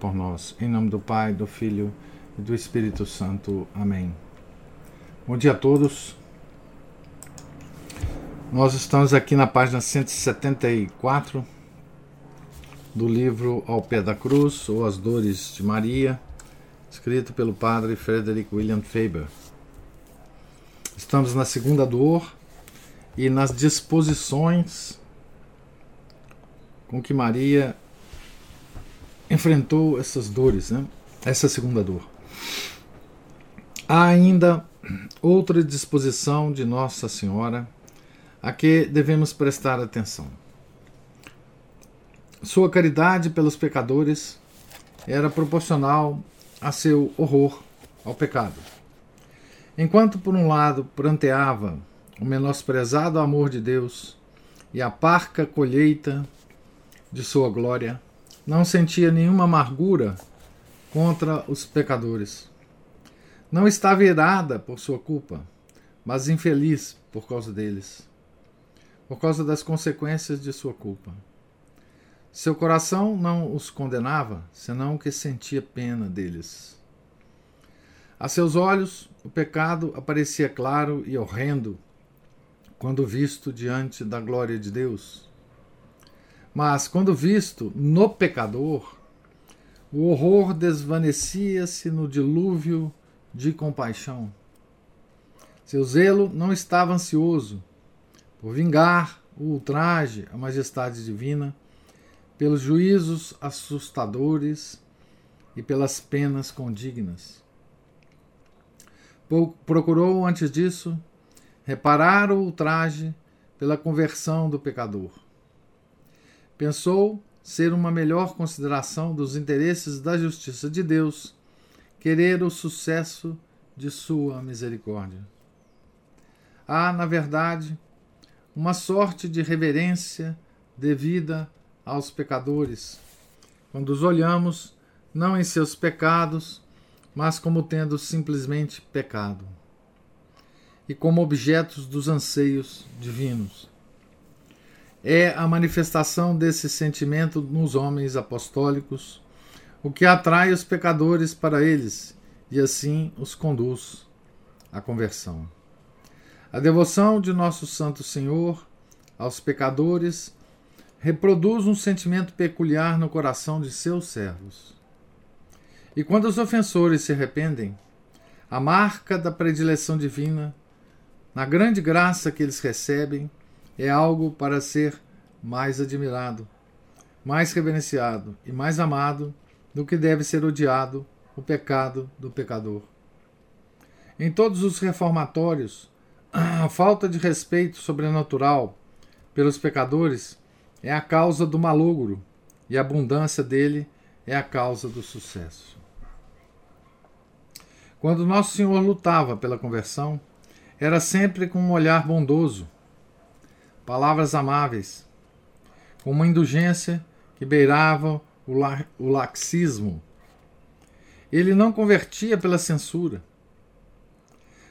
por nós. Em nome do Pai, do Filho e do Espírito Santo. Amém. Bom dia a todos. Nós estamos aqui na página 174 do livro Ao Pé da Cruz, ou As Dores de Maria, escrito pelo padre Frederick William Faber. Estamos na segunda dor e nas disposições com que Maria enfrentou essas dores, né? essa segunda dor. Há ainda outra disposição de Nossa Senhora a que devemos prestar atenção. Sua caridade pelos pecadores era proporcional a seu horror ao pecado. Enquanto, por um lado, pranteava o menosprezado amor de Deus e a parca colheita de sua glória, não sentia nenhuma amargura contra os pecadores. Não estava irada por sua culpa, mas infeliz por causa deles, por causa das consequências de sua culpa. Seu coração não os condenava, senão que sentia pena deles. A seus olhos, o pecado aparecia claro e horrendo quando visto diante da glória de Deus. Mas, quando visto no pecador, o horror desvanecia-se no dilúvio de compaixão. Seu zelo não estava ansioso por vingar o ultraje à majestade divina, pelos juízos assustadores e pelas penas condignas. Procurou, antes disso, reparar o ultraje pela conversão do pecador Pensou ser uma melhor consideração dos interesses da justiça de Deus, querer o sucesso de sua misericórdia. Há, na verdade, uma sorte de reverência devida aos pecadores, quando os olhamos não em seus pecados, mas como tendo simplesmente pecado, e como objetos dos anseios divinos é a manifestação desse sentimento nos homens apostólicos, o que atrai os pecadores para eles e assim os conduz à conversão. A devoção de nosso Santo Senhor aos pecadores reproduz um sentimento peculiar no coração de seus servos. E quando os ofensores se arrependem, a marca da predileção divina, na grande graça que eles recebem, é algo para ser mais admirado, mais reverenciado e mais amado do que deve ser odiado o pecado do pecador. Em todos os reformatórios, a falta de respeito sobrenatural pelos pecadores é a causa do malogro e a abundância dele é a causa do sucesso. Quando Nosso Senhor lutava pela conversão, era sempre com um olhar bondoso palavras amáveis, com uma indulgência que beirava o, la o laxismo. Ele não convertia pela censura.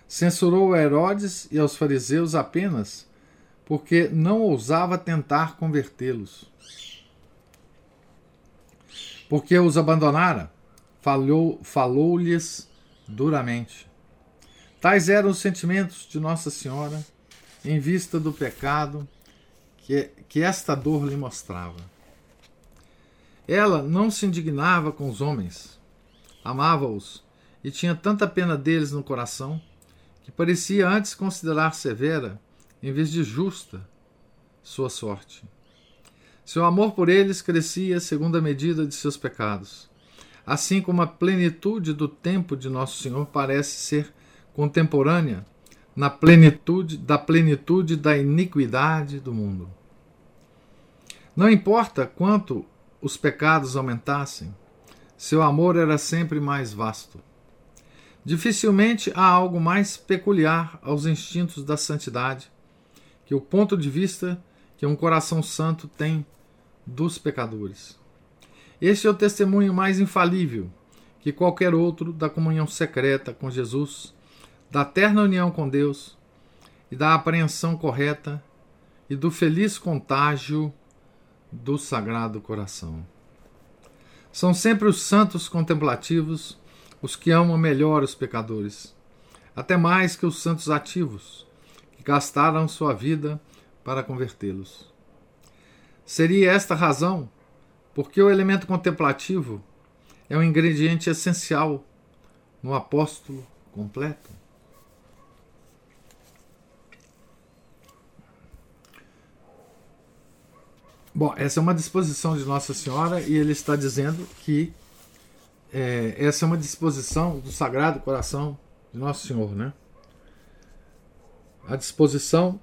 Censurou a Herodes e aos fariseus apenas porque não ousava tentar convertê-los. Porque os abandonara, falou-lhes falou duramente. Tais eram os sentimentos de Nossa Senhora em vista do pecado que, que esta dor lhe mostrava. Ela não se indignava com os homens, amava-os e tinha tanta pena deles no coração que parecia antes considerar severa, em vez de justa, sua sorte. Seu amor por eles crescia segundo a medida de seus pecados, assim como a plenitude do tempo de Nosso Senhor parece ser contemporânea na plenitude da plenitude da iniquidade do mundo. Não importa quanto os pecados aumentassem, Seu amor era sempre mais vasto. Dificilmente há algo mais peculiar aos instintos da santidade que o ponto de vista que um coração santo tem dos pecadores. Este é o testemunho mais infalível que qualquer outro da comunhão secreta com Jesus, da terna união com Deus e da apreensão correta e do feliz contágio do Sagrado Coração. São sempre os santos contemplativos os que amam melhor os pecadores, até mais que os santos ativos, que gastaram sua vida para convertê-los. Seria esta a razão porque o elemento contemplativo é um ingrediente essencial no apóstolo completo. Bom, essa é uma disposição de Nossa Senhora e ele está dizendo que é, essa é uma disposição do Sagrado Coração de Nosso Senhor, né? A disposição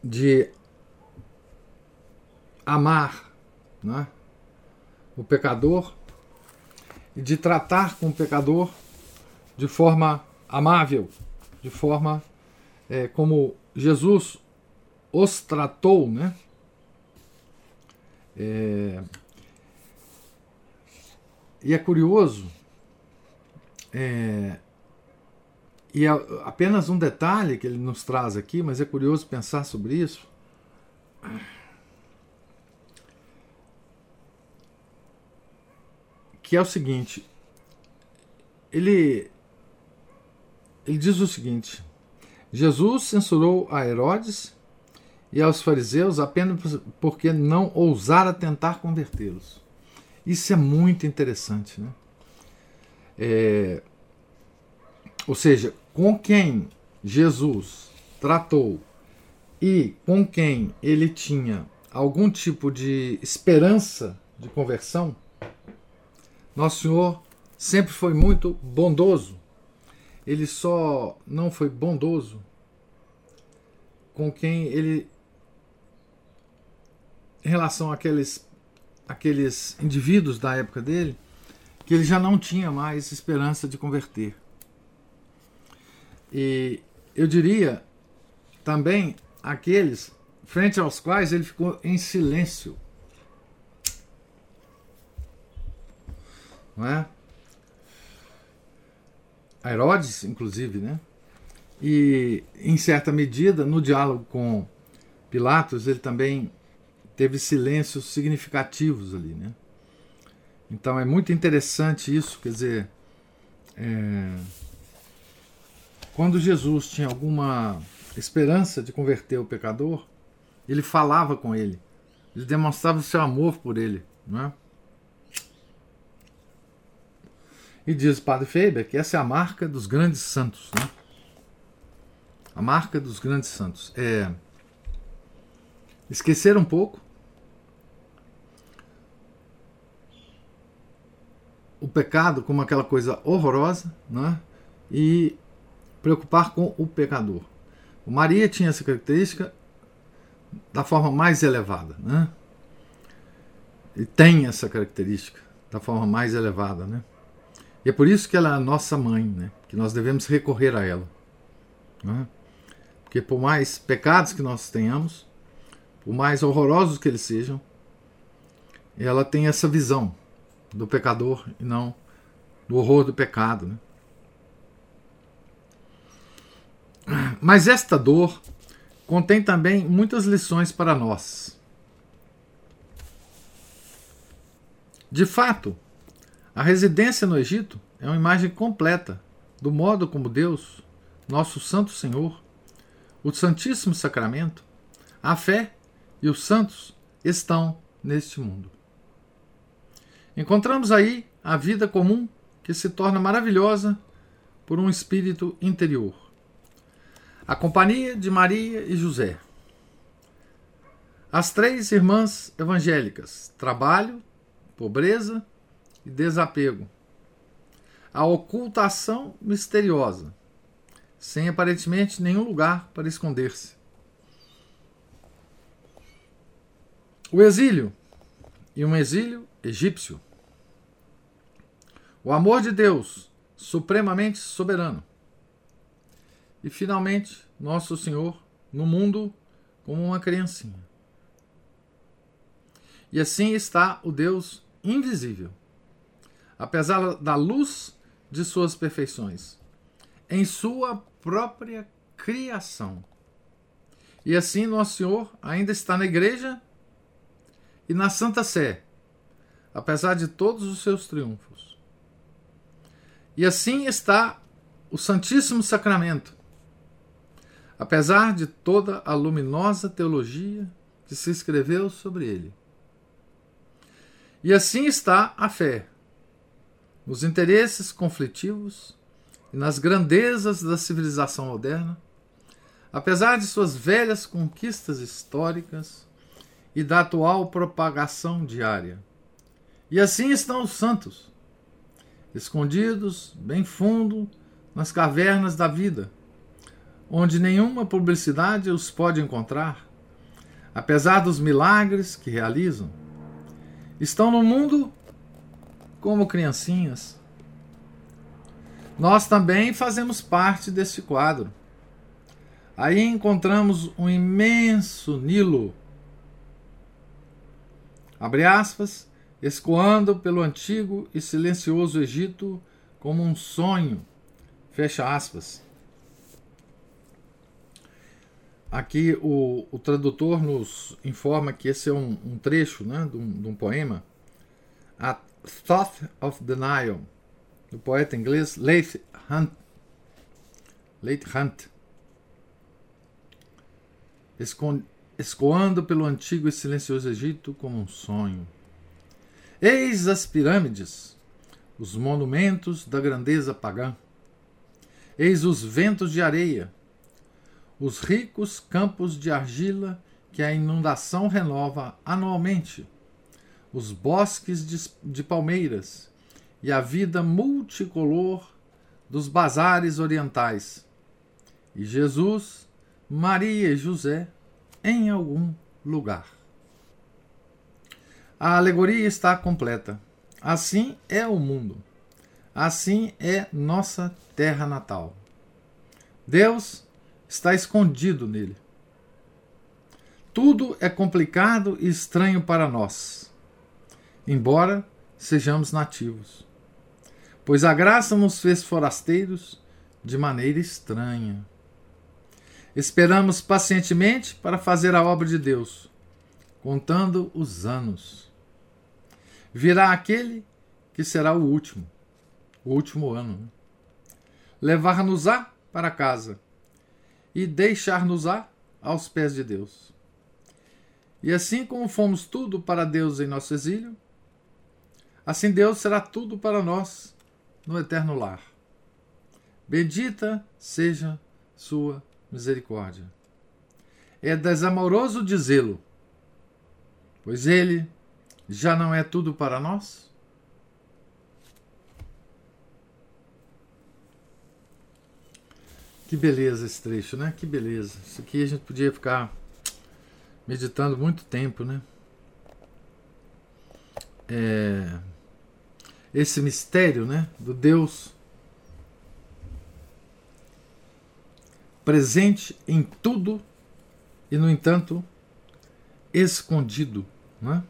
de amar né, o pecador e de tratar com o pecador de forma amável, de forma é, como Jesus os tratou, né? É... E é curioso, é... e é apenas um detalhe que ele nos traz aqui, mas é curioso pensar sobre isso. Que é o seguinte: ele, ele diz o seguinte: Jesus censurou a Herodes e aos fariseus apenas porque não ousara tentar convertê-los. Isso é muito interessante. Né? É, ou seja, com quem Jesus tratou e com quem ele tinha algum tipo de esperança de conversão, Nosso Senhor sempre foi muito bondoso. Ele só não foi bondoso com quem ele em relação àqueles, àqueles indivíduos da época dele, que ele já não tinha mais esperança de converter. E eu diria também aqueles frente aos quais ele ficou em silêncio. Não é? A Herodes, inclusive, né? E, em certa medida, no diálogo com Pilatos, ele também teve silêncios significativos ali, né? Então é muito interessante isso, quer dizer, é, quando Jesus tinha alguma esperança de converter o pecador, ele falava com ele, ele demonstrava o seu amor por ele, não é? E diz o Padre Faber que essa é a marca dos grandes santos, né? A marca dos grandes santos é esquecer um pouco o pecado como aquela coisa horrorosa né? e preocupar com o pecador. O Maria tinha essa característica da forma mais elevada. Né? E tem essa característica da forma mais elevada. Né? E é por isso que ela é a nossa mãe, né? que nós devemos recorrer a ela. Né? Porque por mais pecados que nós tenhamos, por mais horrorosos que eles sejam, ela tem essa visão do pecador e não do horror do pecado. Né? Mas esta dor contém também muitas lições para nós. De fato, a residência no Egito é uma imagem completa do modo como Deus, nosso Santo Senhor, o Santíssimo Sacramento, a fé e os santos estão neste mundo. Encontramos aí a vida comum que se torna maravilhosa por um espírito interior. A companhia de Maria e José. As três irmãs evangélicas: trabalho, pobreza e desapego. A ocultação misteriosa, sem aparentemente nenhum lugar para esconder-se. O exílio, e um exílio egípcio. o amor de Deus, supremamente soberano. E finalmente, nosso Senhor no mundo como uma criancinha. E assim está o Deus invisível, apesar da luz de suas perfeições, em sua própria criação. E assim nosso Senhor ainda está na igreja e na Santa Sé, apesar de todos os seus triunfos. E assim está o Santíssimo Sacramento, apesar de toda a luminosa teologia que se escreveu sobre ele. E assim está a fé, nos interesses conflitivos e nas grandezas da civilização moderna, apesar de suas velhas conquistas históricas e da atual propagação diária. E assim estão os santos, escondidos bem fundo nas cavernas da vida, onde nenhuma publicidade os pode encontrar, apesar dos milagres que realizam. Estão no mundo como criancinhas. Nós também fazemos parte deste quadro. Aí encontramos um imenso Nilo, abre aspas, escoando pelo antigo e silencioso Egito como um sonho, fecha aspas. Aqui o, o tradutor nos informa que esse é um, um trecho né, de, um, de um poema, A Thought of the Nile, do poeta inglês Leith Hunt. Leith Hunt. Escoando pelo antigo e silencioso Egito como um sonho. Eis as pirâmides, os monumentos da grandeza pagã. Eis os ventos de areia, os ricos campos de argila que a inundação renova anualmente, os bosques de, de palmeiras e a vida multicolor dos bazares orientais. E Jesus, Maria e José em algum lugar. A alegoria está completa. Assim é o mundo. Assim é nossa terra natal. Deus está escondido nele. Tudo é complicado e estranho para nós, embora sejamos nativos, pois a graça nos fez forasteiros de maneira estranha. Esperamos pacientemente para fazer a obra de Deus, contando os anos. Virá aquele que será o último, o último ano. Né? Levar-nos-á para casa e deixar-nos-á aos pés de Deus. E assim como fomos tudo para Deus em nosso exílio, assim Deus será tudo para nós no eterno lar. Bendita seja sua misericórdia. É desamoroso dizê-lo, pois ele já não é tudo para nós? Que beleza esse trecho, né? Que beleza. Isso aqui a gente podia ficar meditando muito tempo, né? É... Esse mistério, né? Do Deus presente em tudo e, no entanto, escondido, né?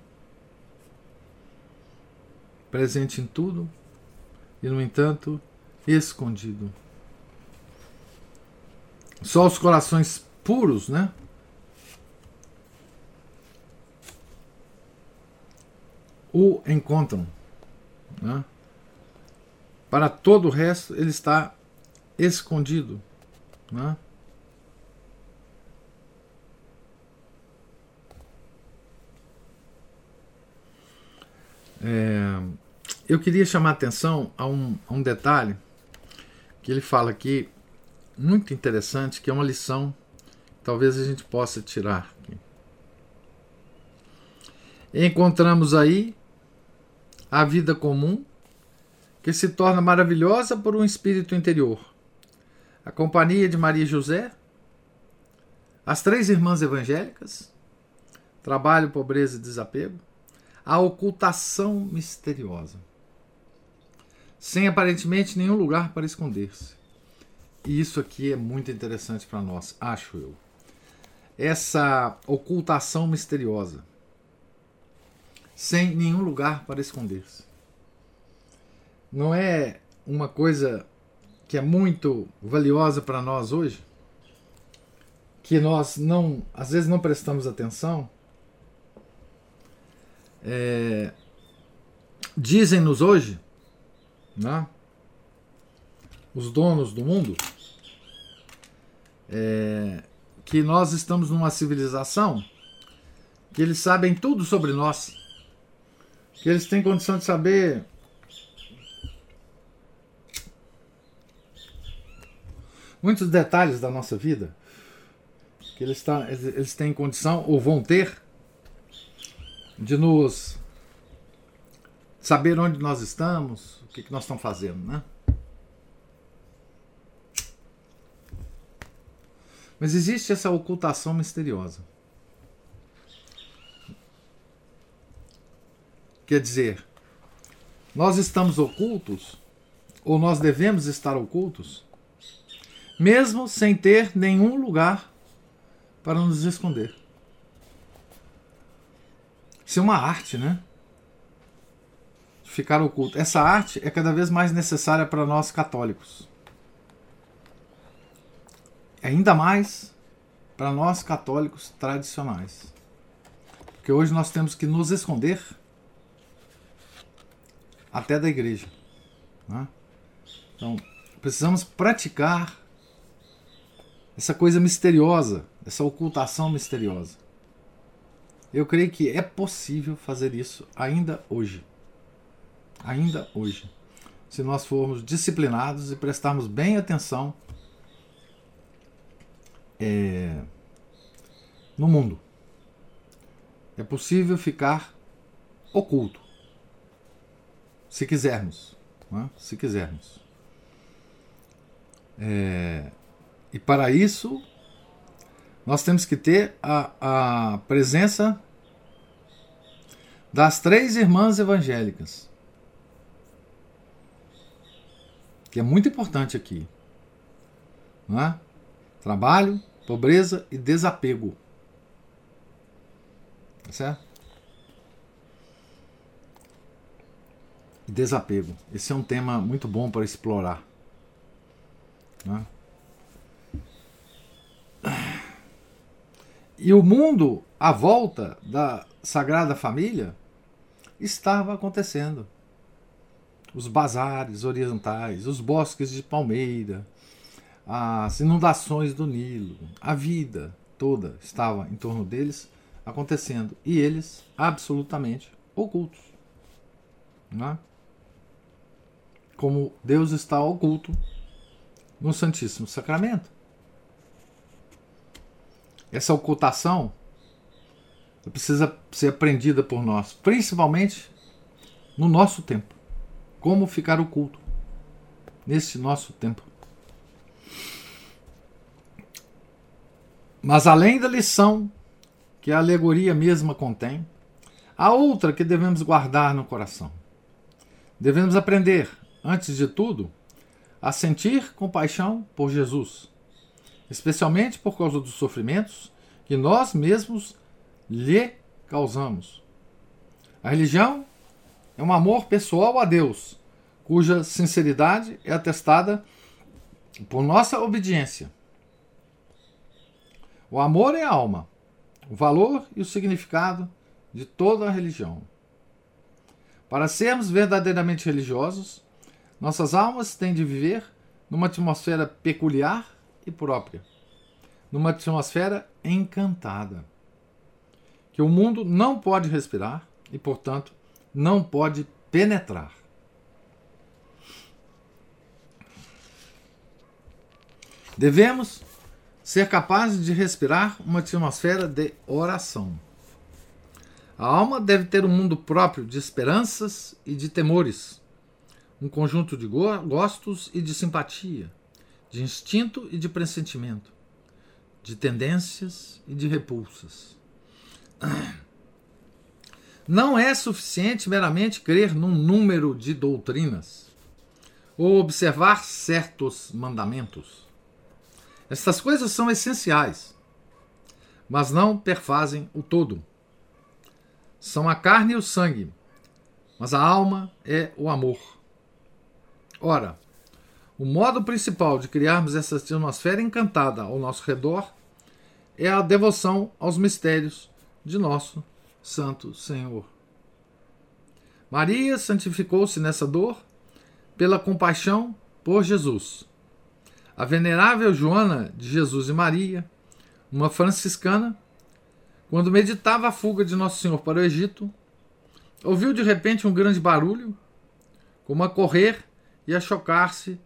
Presente em tudo e, no entanto, escondido. Só os corações puros, né? O encontram. Né? Para todo o resto, ele está escondido. Né? É, eu queria chamar a atenção a um, a um detalhe que ele fala aqui muito interessante, que é uma lição talvez a gente possa tirar. Aqui. Encontramos aí a vida comum, que se torna maravilhosa por um espírito interior. A companhia de Maria José, as três irmãs evangélicas, trabalho, pobreza e desapego, a ocultação misteriosa. sem aparentemente nenhum lugar para esconder-se. E isso aqui é muito interessante para nós, acho eu. Essa ocultação misteriosa, sem nenhum lugar para esconder-se. Não é uma coisa que é muito valiosa para nós hoje? Que nós não, às vezes não prestamos atenção? É, Dizem-nos hoje, né, os donos do mundo, é, que nós estamos numa civilização que eles sabem tudo sobre nós, que eles têm condição de saber muitos detalhes da nossa vida, que eles, tá, eles têm condição ou vão ter de nos saber onde nós estamos, o que, que nós estamos fazendo, né? Mas existe essa ocultação misteriosa. Quer dizer, nós estamos ocultos, ou nós devemos estar ocultos, mesmo sem ter nenhum lugar para nos esconder. Isso é uma arte, né? Ficar oculto. Essa arte é cada vez mais necessária para nós católicos. Ainda mais para nós católicos tradicionais. Porque hoje nós temos que nos esconder até da igreja. Né? Então, precisamos praticar essa coisa misteriosa, essa ocultação misteriosa. Eu creio que é possível fazer isso ainda hoje. Ainda hoje. Se nós formos disciplinados e prestarmos bem atenção é, no mundo. É possível ficar oculto. Se quisermos. Né? Se quisermos. É, e para isso, nós temos que ter a, a presença das três irmãs evangélicas. Que é muito importante aqui. Não é? Trabalho, pobreza e desapego. Tá certo? Desapego. Esse é um tema muito bom para explorar. Né? E o mundo à volta da Sagrada Família estava acontecendo. Os bazares orientais, os bosques de palmeira, as inundações do Nilo, a vida toda estava em torno deles acontecendo e eles absolutamente ocultos. Não é? Como Deus está oculto no Santíssimo Sacramento. Essa ocultação precisa ser aprendida por nós, principalmente no nosso tempo. Como ficar oculto nesse nosso tempo. Mas além da lição que a alegoria mesma contém, há outra que devemos guardar no coração. Devemos aprender, antes de tudo, a sentir compaixão por Jesus, especialmente por causa dos sofrimentos que nós mesmos lhe causamos. A religião é um amor pessoal a Deus, cuja sinceridade é atestada por nossa obediência o amor é a alma, o valor e o significado de toda a religião. Para sermos verdadeiramente religiosos, nossas almas têm de viver numa atmosfera peculiar e própria, numa atmosfera encantada, que o mundo não pode respirar e, portanto, não pode penetrar. Devemos ser capazes de respirar uma atmosfera de oração. A alma deve ter um mundo próprio de esperanças e de temores, um conjunto de gostos e de simpatia, de instinto e de pressentimento, de tendências e de repulsas. Não é suficiente meramente crer num número de doutrinas, ou observar certos mandamentos. Estas coisas são essenciais, mas não perfazem o todo. São a carne e o sangue, mas a alma é o amor. Ora, o modo principal de criarmos essa atmosfera encantada ao nosso redor é a devoção aos mistérios de nosso Santo Senhor. Maria santificou-se nessa dor pela compaixão por Jesus. A venerável Joana de Jesus e Maria, uma franciscana, quando meditava a fuga de Nosso Senhor para o Egito, ouviu de repente um grande barulho, como a correr e a chocar-se,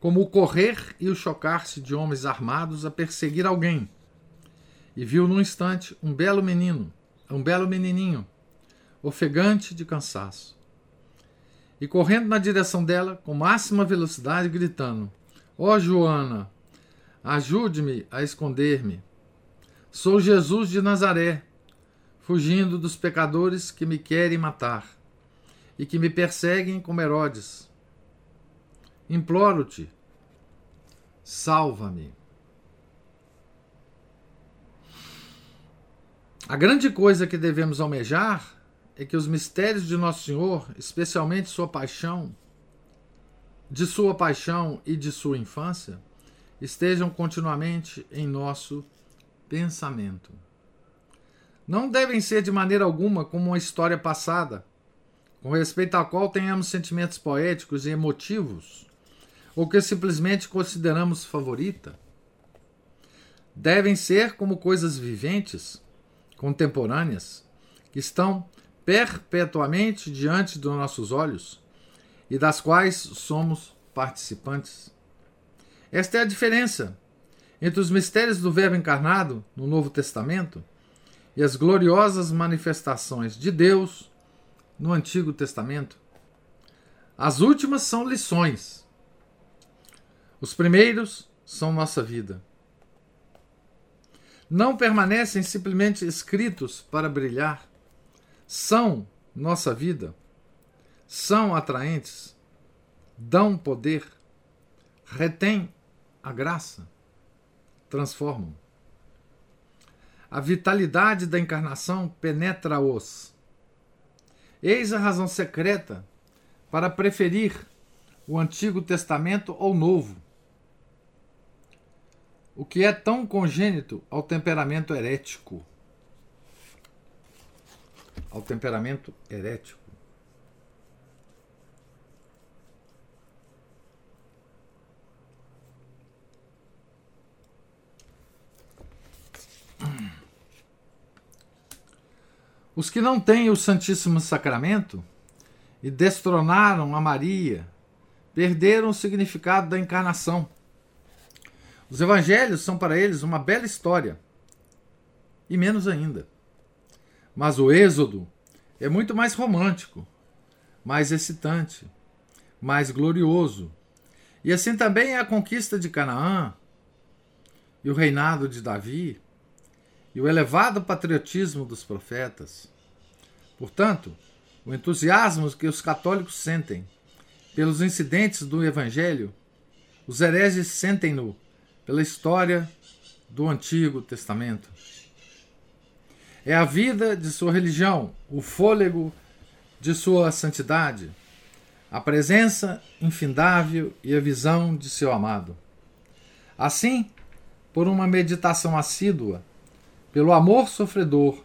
como o correr e o chocar-se de homens armados a perseguir alguém. E viu num instante um belo menino, um belo menininho, ofegante de cansaço. E correndo na direção dela, com máxima velocidade, gritando: Ó oh, Joana, ajude-me a esconder-me. Sou Jesus de Nazaré, fugindo dos pecadores que me querem matar e que me perseguem como Herodes. Imploro-te, salva-me. A grande coisa que devemos almejar é que os mistérios de Nosso Senhor, especialmente sua paixão, de sua paixão e de sua infância, estejam continuamente em nosso pensamento. Não devem ser de maneira alguma como uma história passada, com respeito à qual tenhamos sentimentos poéticos e emotivos, ou que simplesmente consideramos favorita. Devem ser como coisas viventes, contemporâneas, que estão perpetuamente diante dos nossos olhos e das quais somos participantes. Esta é a diferença entre os mistérios do Verbo encarnado no Novo Testamento e as gloriosas manifestações de Deus no Antigo Testamento. As últimas são lições. Os primeiros são nossa vida. Não permanecem simplesmente escritos para brilhar, são nossa vida, são atraentes, dão poder, retêm a graça, transformam. A vitalidade da encarnação penetra-os. Eis a razão secreta para preferir o Antigo Testamento ao Novo. O que é tão congênito ao temperamento herético ao temperamento herético. Os que não têm o Santíssimo Sacramento e destronaram a Maria perderam o significado da encarnação. Os evangelhos são para eles uma bela história, e menos ainda. Mas o Êxodo é muito mais romântico, mais excitante, mais glorioso. E assim também é a conquista de Canaã e o reinado de Davi e o elevado patriotismo dos profetas. Portanto, o entusiasmo que os católicos sentem pelos incidentes do Evangelho, os hereges sentem-no pela história do Antigo Testamento. É a vida de sua religião, o fôlego de sua santidade, a presença infindável e a visão de seu amado. Assim, por uma meditação assídua, pelo amor sofredor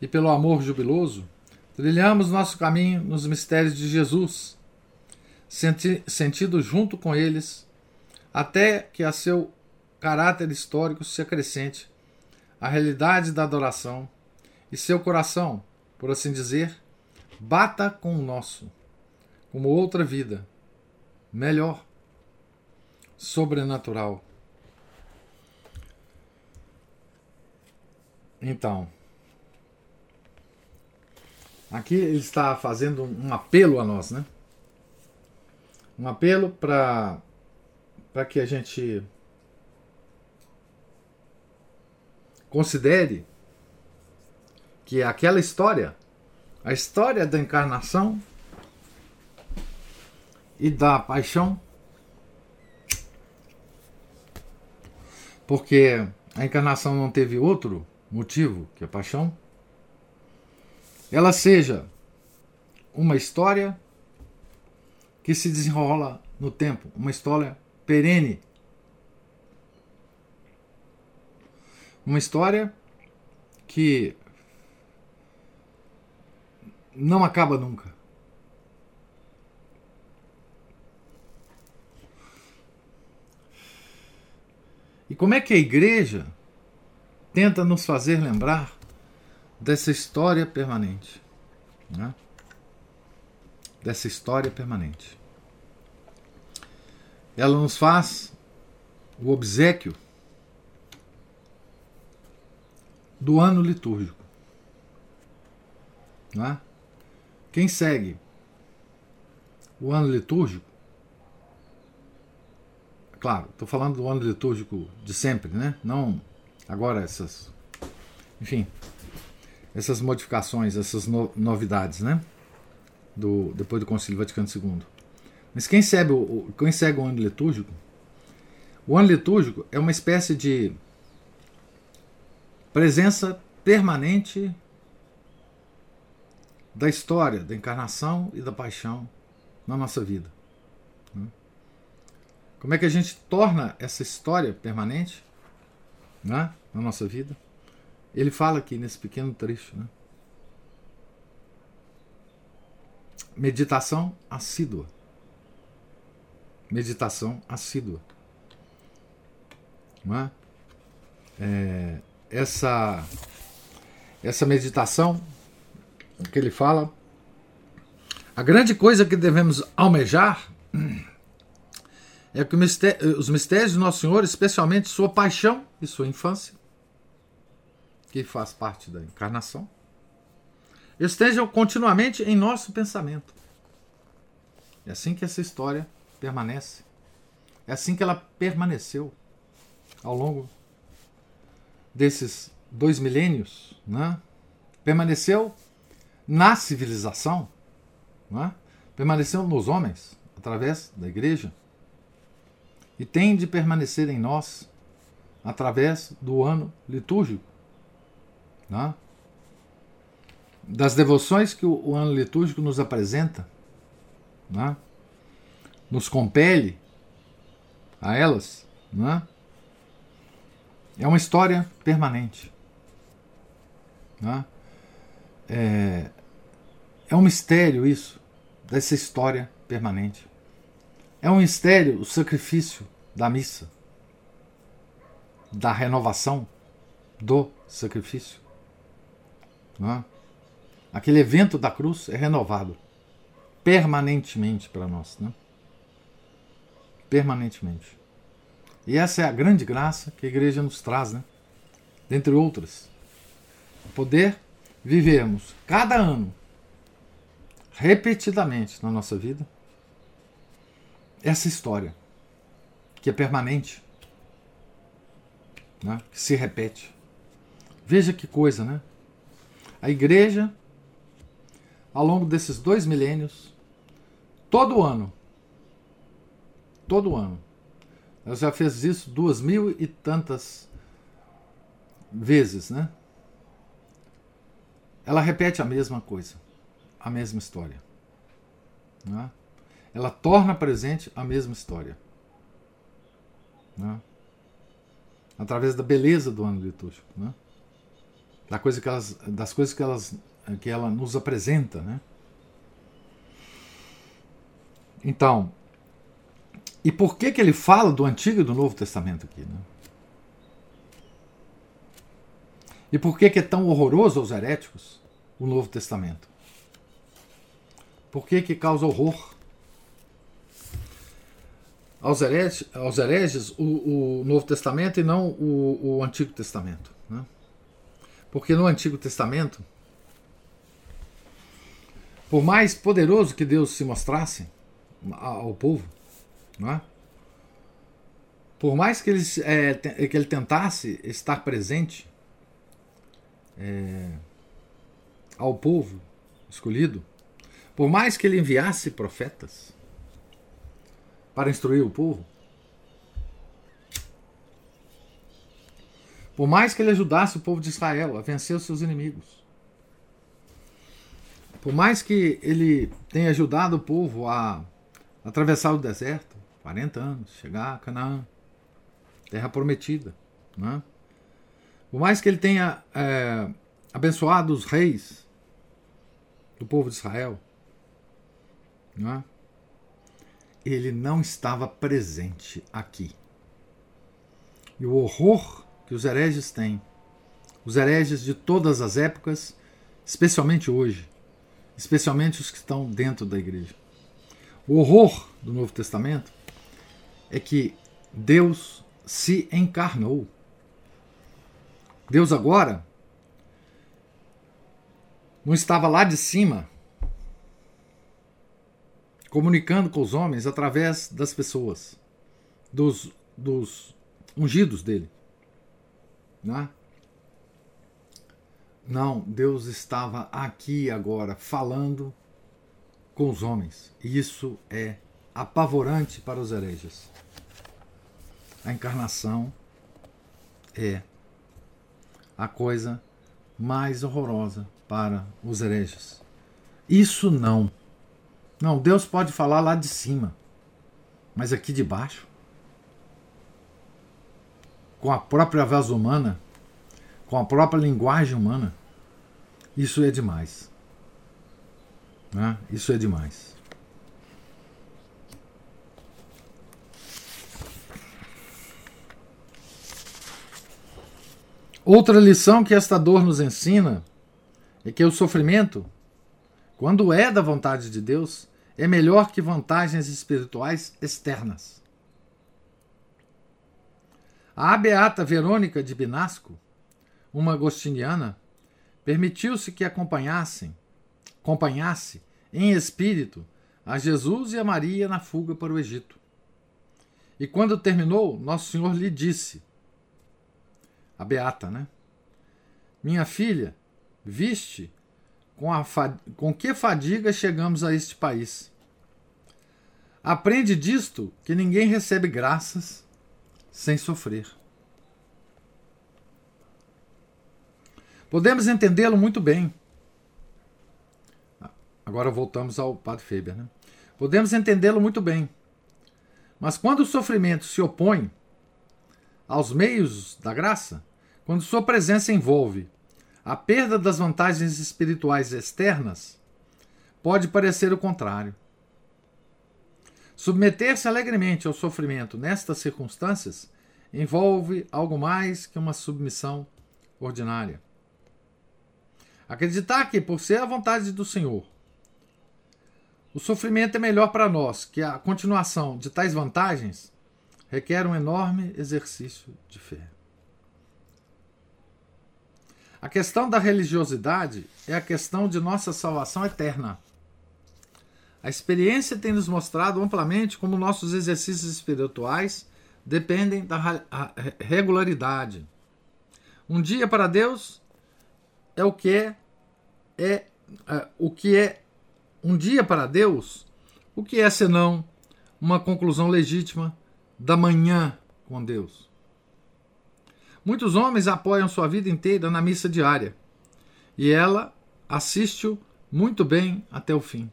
e pelo amor jubiloso, trilhamos nosso caminho nos mistérios de Jesus, senti sentido junto com eles, até que a seu caráter histórico se acrescente a realidade da adoração e seu coração, por assim dizer, bata com o nosso, como outra vida, melhor, sobrenatural. Então, aqui ele está fazendo um apelo a nós, né? Um apelo para que a gente considere que aquela história, a história da encarnação, e da paixão, porque a encarnação não teve outro motivo que a paixão, ela seja uma história que se desenrola no tempo, uma história perene. Uma história que não acaba nunca. E como é que a igreja tenta nos fazer lembrar dessa história permanente? Né? Dessa história permanente. Ela nos faz o obsequio do ano litúrgico. Né? Quem segue o ano litúrgico, claro, estou falando do ano litúrgico de sempre, né? Não agora essas, enfim, essas modificações, essas no, novidades, né? Do, depois do Concílio Vaticano II. Mas quem segue, o, quem segue o ano litúrgico, o ano litúrgico é uma espécie de presença permanente da história, da encarnação e da paixão na nossa vida. Né? Como é que a gente torna essa história permanente né, na nossa vida? Ele fala aqui nesse pequeno trecho. Né? Meditação assídua. Meditação assídua. Não é? É, essa, essa meditação que ele fala. A grande coisa que devemos almejar é que os mistérios do Nosso Senhor, especialmente sua paixão e sua infância, que faz parte da encarnação, estejam continuamente em nosso pensamento. É assim que essa história permanece. É assim que ela permaneceu ao longo desses dois milênios. Né? Permaneceu na civilização, é? permaneceu nos homens, através da igreja, e tem de permanecer em nós, através do ano litúrgico. É? Das devoções que o, ano litúrgico nos apresenta, é? nos compele a elas, é? É uma história permanente. É? É, é um mistério isso, dessa história permanente. É um mistério o sacrifício da missa, da renovação do sacrifício. É? Aquele evento da cruz é renovado permanentemente para nós. Né? Permanentemente. E essa é a grande graça que a igreja nos traz, né? dentre outras. Poder vivemos cada ano, repetidamente na nossa vida, essa história, que é permanente, né? que se repete. Veja que coisa, né? A igreja, ao longo desses dois milênios, todo ano, todo ano, ela já fez isso duas mil e tantas vezes, né? ela repete a mesma coisa, a mesma história. Né? Ela torna presente a mesma história. Né? Através da beleza do ano litúrgico. Né? Da coisa que elas, das coisas que, elas, que ela nos apresenta. Né? Então, e por que, que ele fala do Antigo e do Novo Testamento aqui? Né? E por que, que é tão horroroso aos heréticos o Novo Testamento? Por que, que causa horror? Aos hereges, aos hereges o, o, Novo Testamento e não o, o Antigo Testamento. Né? Porque no Antigo Testamento, por mais poderoso que Deus se mostrasse ao povo, não é? por mais que ele, é, que ele tentasse estar presente é, ao povo escolhido, por mais que ele enviasse profetas, para instruir o povo? Por mais que ele ajudasse o povo de Israel a vencer os seus inimigos, por mais que ele tenha ajudado o povo a atravessar o deserto, 40 anos, chegar a Canaã, terra prometida, né? por mais que ele tenha é, abençoado os reis do povo de Israel, né? ele não estava presente aqui. E o horror que os hereges têm, os hereges de todas as épocas, especialmente hoje, especialmente os que estão dentro da igreja. O horror do Novo Testamento é que Deus se encarnou. Deus agora não estava lá de cima comunicando com os homens através das pessoas, dos, dos ungidos dele. Né? Não, Deus estava aqui agora falando com os homens. Isso é apavorante para os hereges. A encarnação é a coisa mais horrorosa para os hereges. Isso não. Não, Deus pode falar lá de cima, mas aqui de baixo com a própria voz humana, com a própria linguagem humana, isso é demais. Né? Isso é demais. Outra lição que esta dor nos ensina é que o sofrimento, quando é da vontade de Deus, é melhor que vantagens espirituais externas. A beata Verônica de Binasco, uma agostiniana, permitiu-se que acompanhassem, acompanhasse em espírito a Jesus e a Maria na fuga para o Egito. E quando terminou, Nosso Senhor lhe disse, a beata, né? Minha filha, viste com, a com que fadiga chegamos a este país. Aprende disto que ninguém recebe graças sem sofrer. Podemos entendê-lo muito bem. Agora voltamos ao Padre Faber. Né? Podemos entendê-lo muito bem. Mas quando o sofrimento se opõe aos meios da graça, quando sua presença envolve a perda das vantagens espirituais externas, pode parecer o contrário. Submeter-se alegremente ao sofrimento nestas circunstâncias envolve algo mais que uma submissão ordinária. Acreditar que, por ser a vontade do Senhor, o sofrimento é melhor para nós que a continuação de tais vantagens requer um enorme exercício de fé. A questão da religiosidade é a questão de nossa salvação eterna. A experiência tem nos mostrado amplamente como nossos exercícios espirituais dependem da regularidade. Um dia para Deus é o que é, é, é o que é um dia para Deus, o que é senão uma conclusão legítima da manhã com Deus. Muitos homens apoiam sua vida inteira na missa diária e ela assiste-o muito bem até o fim.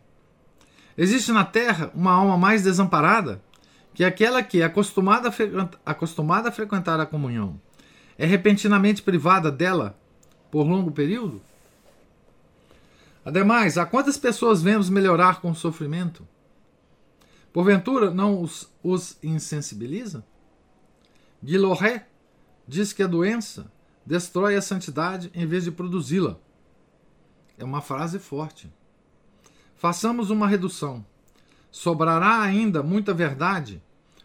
Existe na Terra uma alma mais desamparada que aquela que, acostumada a, acostumada a frequentar a comunhão, é repentinamente privada dela por longo período? Ademais, a quantas pessoas vemos melhorar com o sofrimento? Porventura não os, os insensibiliza? Guilherme diz que a doença destrói a santidade em vez de produzi-la. É uma frase forte. Façamos uma redução. Sobrará ainda muita verdade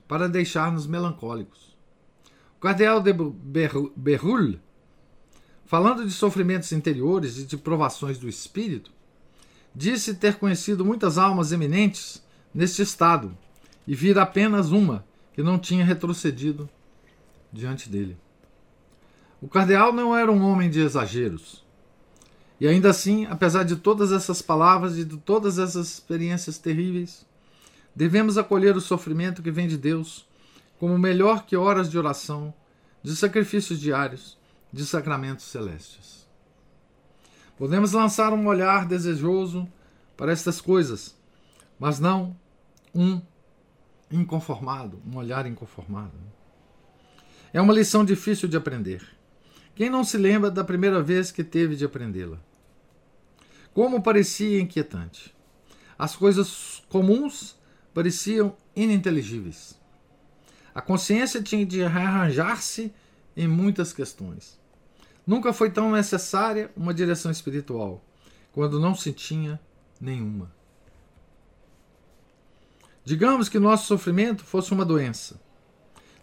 para deixar-nos melancólicos. O cardeal de Berulle, falando de sofrimentos interiores e de provações do espírito, disse ter conhecido muitas almas eminentes neste estado e vir apenas uma que não tinha retrocedido diante dele. O cardeal não era um homem de exageros. E ainda assim, apesar de todas essas palavras e de todas essas experiências terríveis, devemos acolher o sofrimento que vem de Deus como melhor que horas de oração, de sacrifícios diários, de sacramentos celestes. Podemos lançar um olhar desejoso para estas coisas, mas não um inconformado, um olhar inconformado. É uma lição difícil de aprender. Quem não se lembra da primeira vez que teve de aprendê-la? Como parecia inquietante. As coisas comuns pareciam ininteligíveis. A consciência tinha de arranjar-se em muitas questões. Nunca foi tão necessária uma direção espiritual, quando não se tinha nenhuma. Digamos que nosso sofrimento fosse uma doença.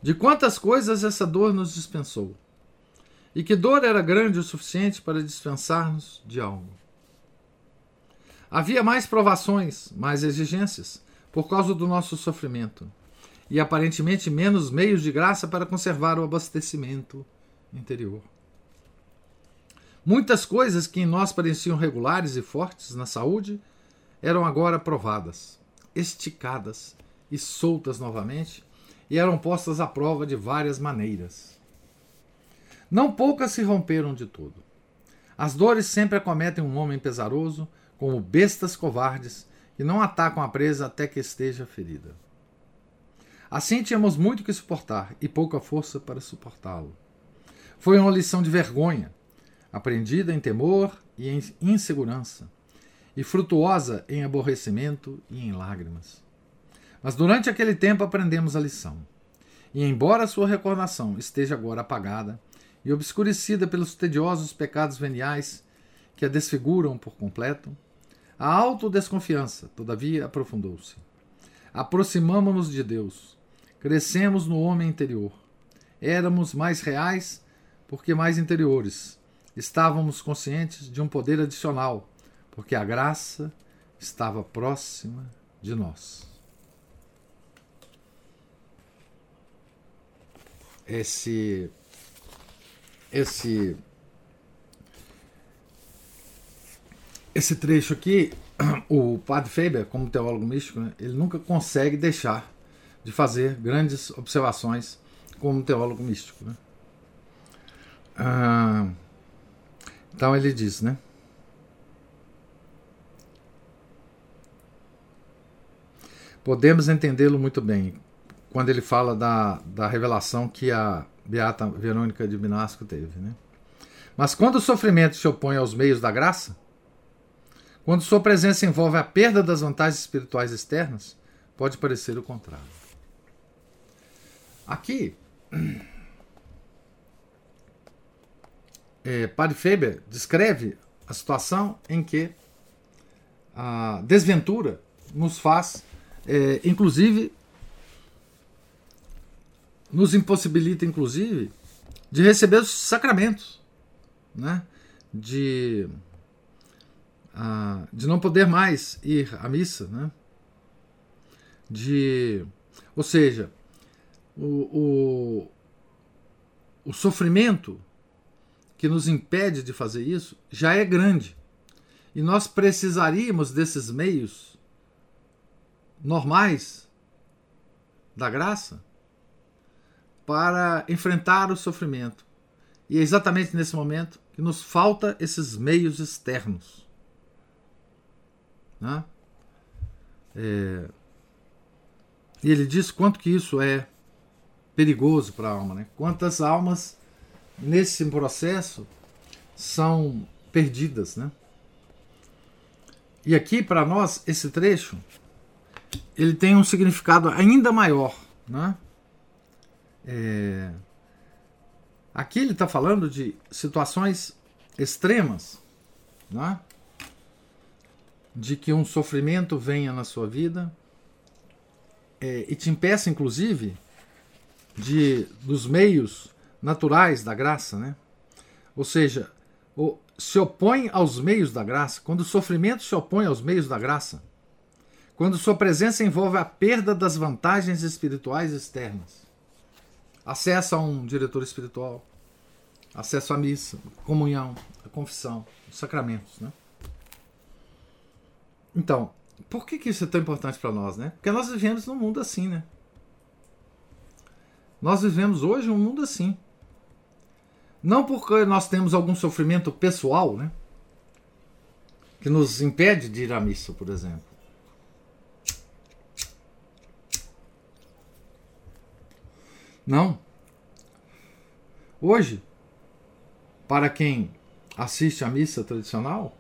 De quantas coisas essa dor nos dispensou? E que dor era grande o suficiente para dispensar-nos de algo? Havia mais provações, mais exigências, por causa do nosso sofrimento, e aparentemente menos meios de graça para conservar o abastecimento interior. Muitas coisas que em nós pareciam regulares e fortes na saúde eram agora provadas, esticadas e soltas novamente, e eram postas à prova de várias maneiras. Não poucas se romperam de todo. As dores sempre acometem um homem pesaroso, como bestas covardes que não atacam a presa até que esteja ferida. Assim tínhamos muito que suportar e pouca força para suportá-lo. Foi uma lição de vergonha, aprendida em temor e em insegurança, e frutuosa em aborrecimento e em lágrimas. Mas durante aquele tempo aprendemos a lição. E embora sua recordação esteja agora apagada e obscurecida pelos tediosos pecados veniais que a desfiguram por completo, a autodesconfiança, todavia, aprofundou-se. Aproximamo-nos de Deus, crescemos no homem interior. Éramos mais reais porque mais interiores. Estávamos conscientes de um poder adicional porque a graça estava próxima de nós. Esse esse esse trecho aqui, o Padre Faber, como teólogo místico, né, ele nunca consegue deixar de fazer grandes observações como teólogo místico. Né? Ah, então ele diz, né? Podemos entendê-lo muito bem quando ele fala da, da revelação que a Beata Verônica de Binasco teve. Né? Mas quando o sofrimento se opõe aos meios da graça, quando sua presença envolve a perda das vantagens espirituais externas, pode parecer o contrário. Aqui, é, Padre Faber descreve a situação em que a desventura nos faz é, inclusive, nos impossibilita, inclusive, de receber os sacramentos, né? de, de não poder mais ir à missa, né? de, ou seja, o, o, o sofrimento que nos impede de fazer isso já é grande. E nós precisaríamos desses meios normais da graça para enfrentar o sofrimento. E é exatamente nesse momento que nos falta esses meios externos. Né? É... E ele diz quanto que isso é perigoso para a alma, né? Quantas almas nesse processo são perdidas, né? E aqui para nós esse trecho ele tem um significado ainda maior. Né? É... Aqui ele está falando de situações extremas, né? de que um sofrimento venha na sua vida é, e te impeça, inclusive, de dos meios naturais da graça, né? Ou seja, o, se opõe aos meios da graça. Quando o sofrimento se opõe aos meios da graça, quando sua presença envolve a perda das vantagens espirituais externas. Acesso a um diretor espiritual, acesso à missa, comunhão, a confissão, os sacramentos. Né? Então, por que, que isso é tão importante para nós, né? Porque nós vivemos num mundo assim, né? Nós vivemos hoje um mundo assim. Não porque nós temos algum sofrimento pessoal, né? Que nos impede de ir à missa, por exemplo. Não. Hoje, para quem assiste à missa tradicional,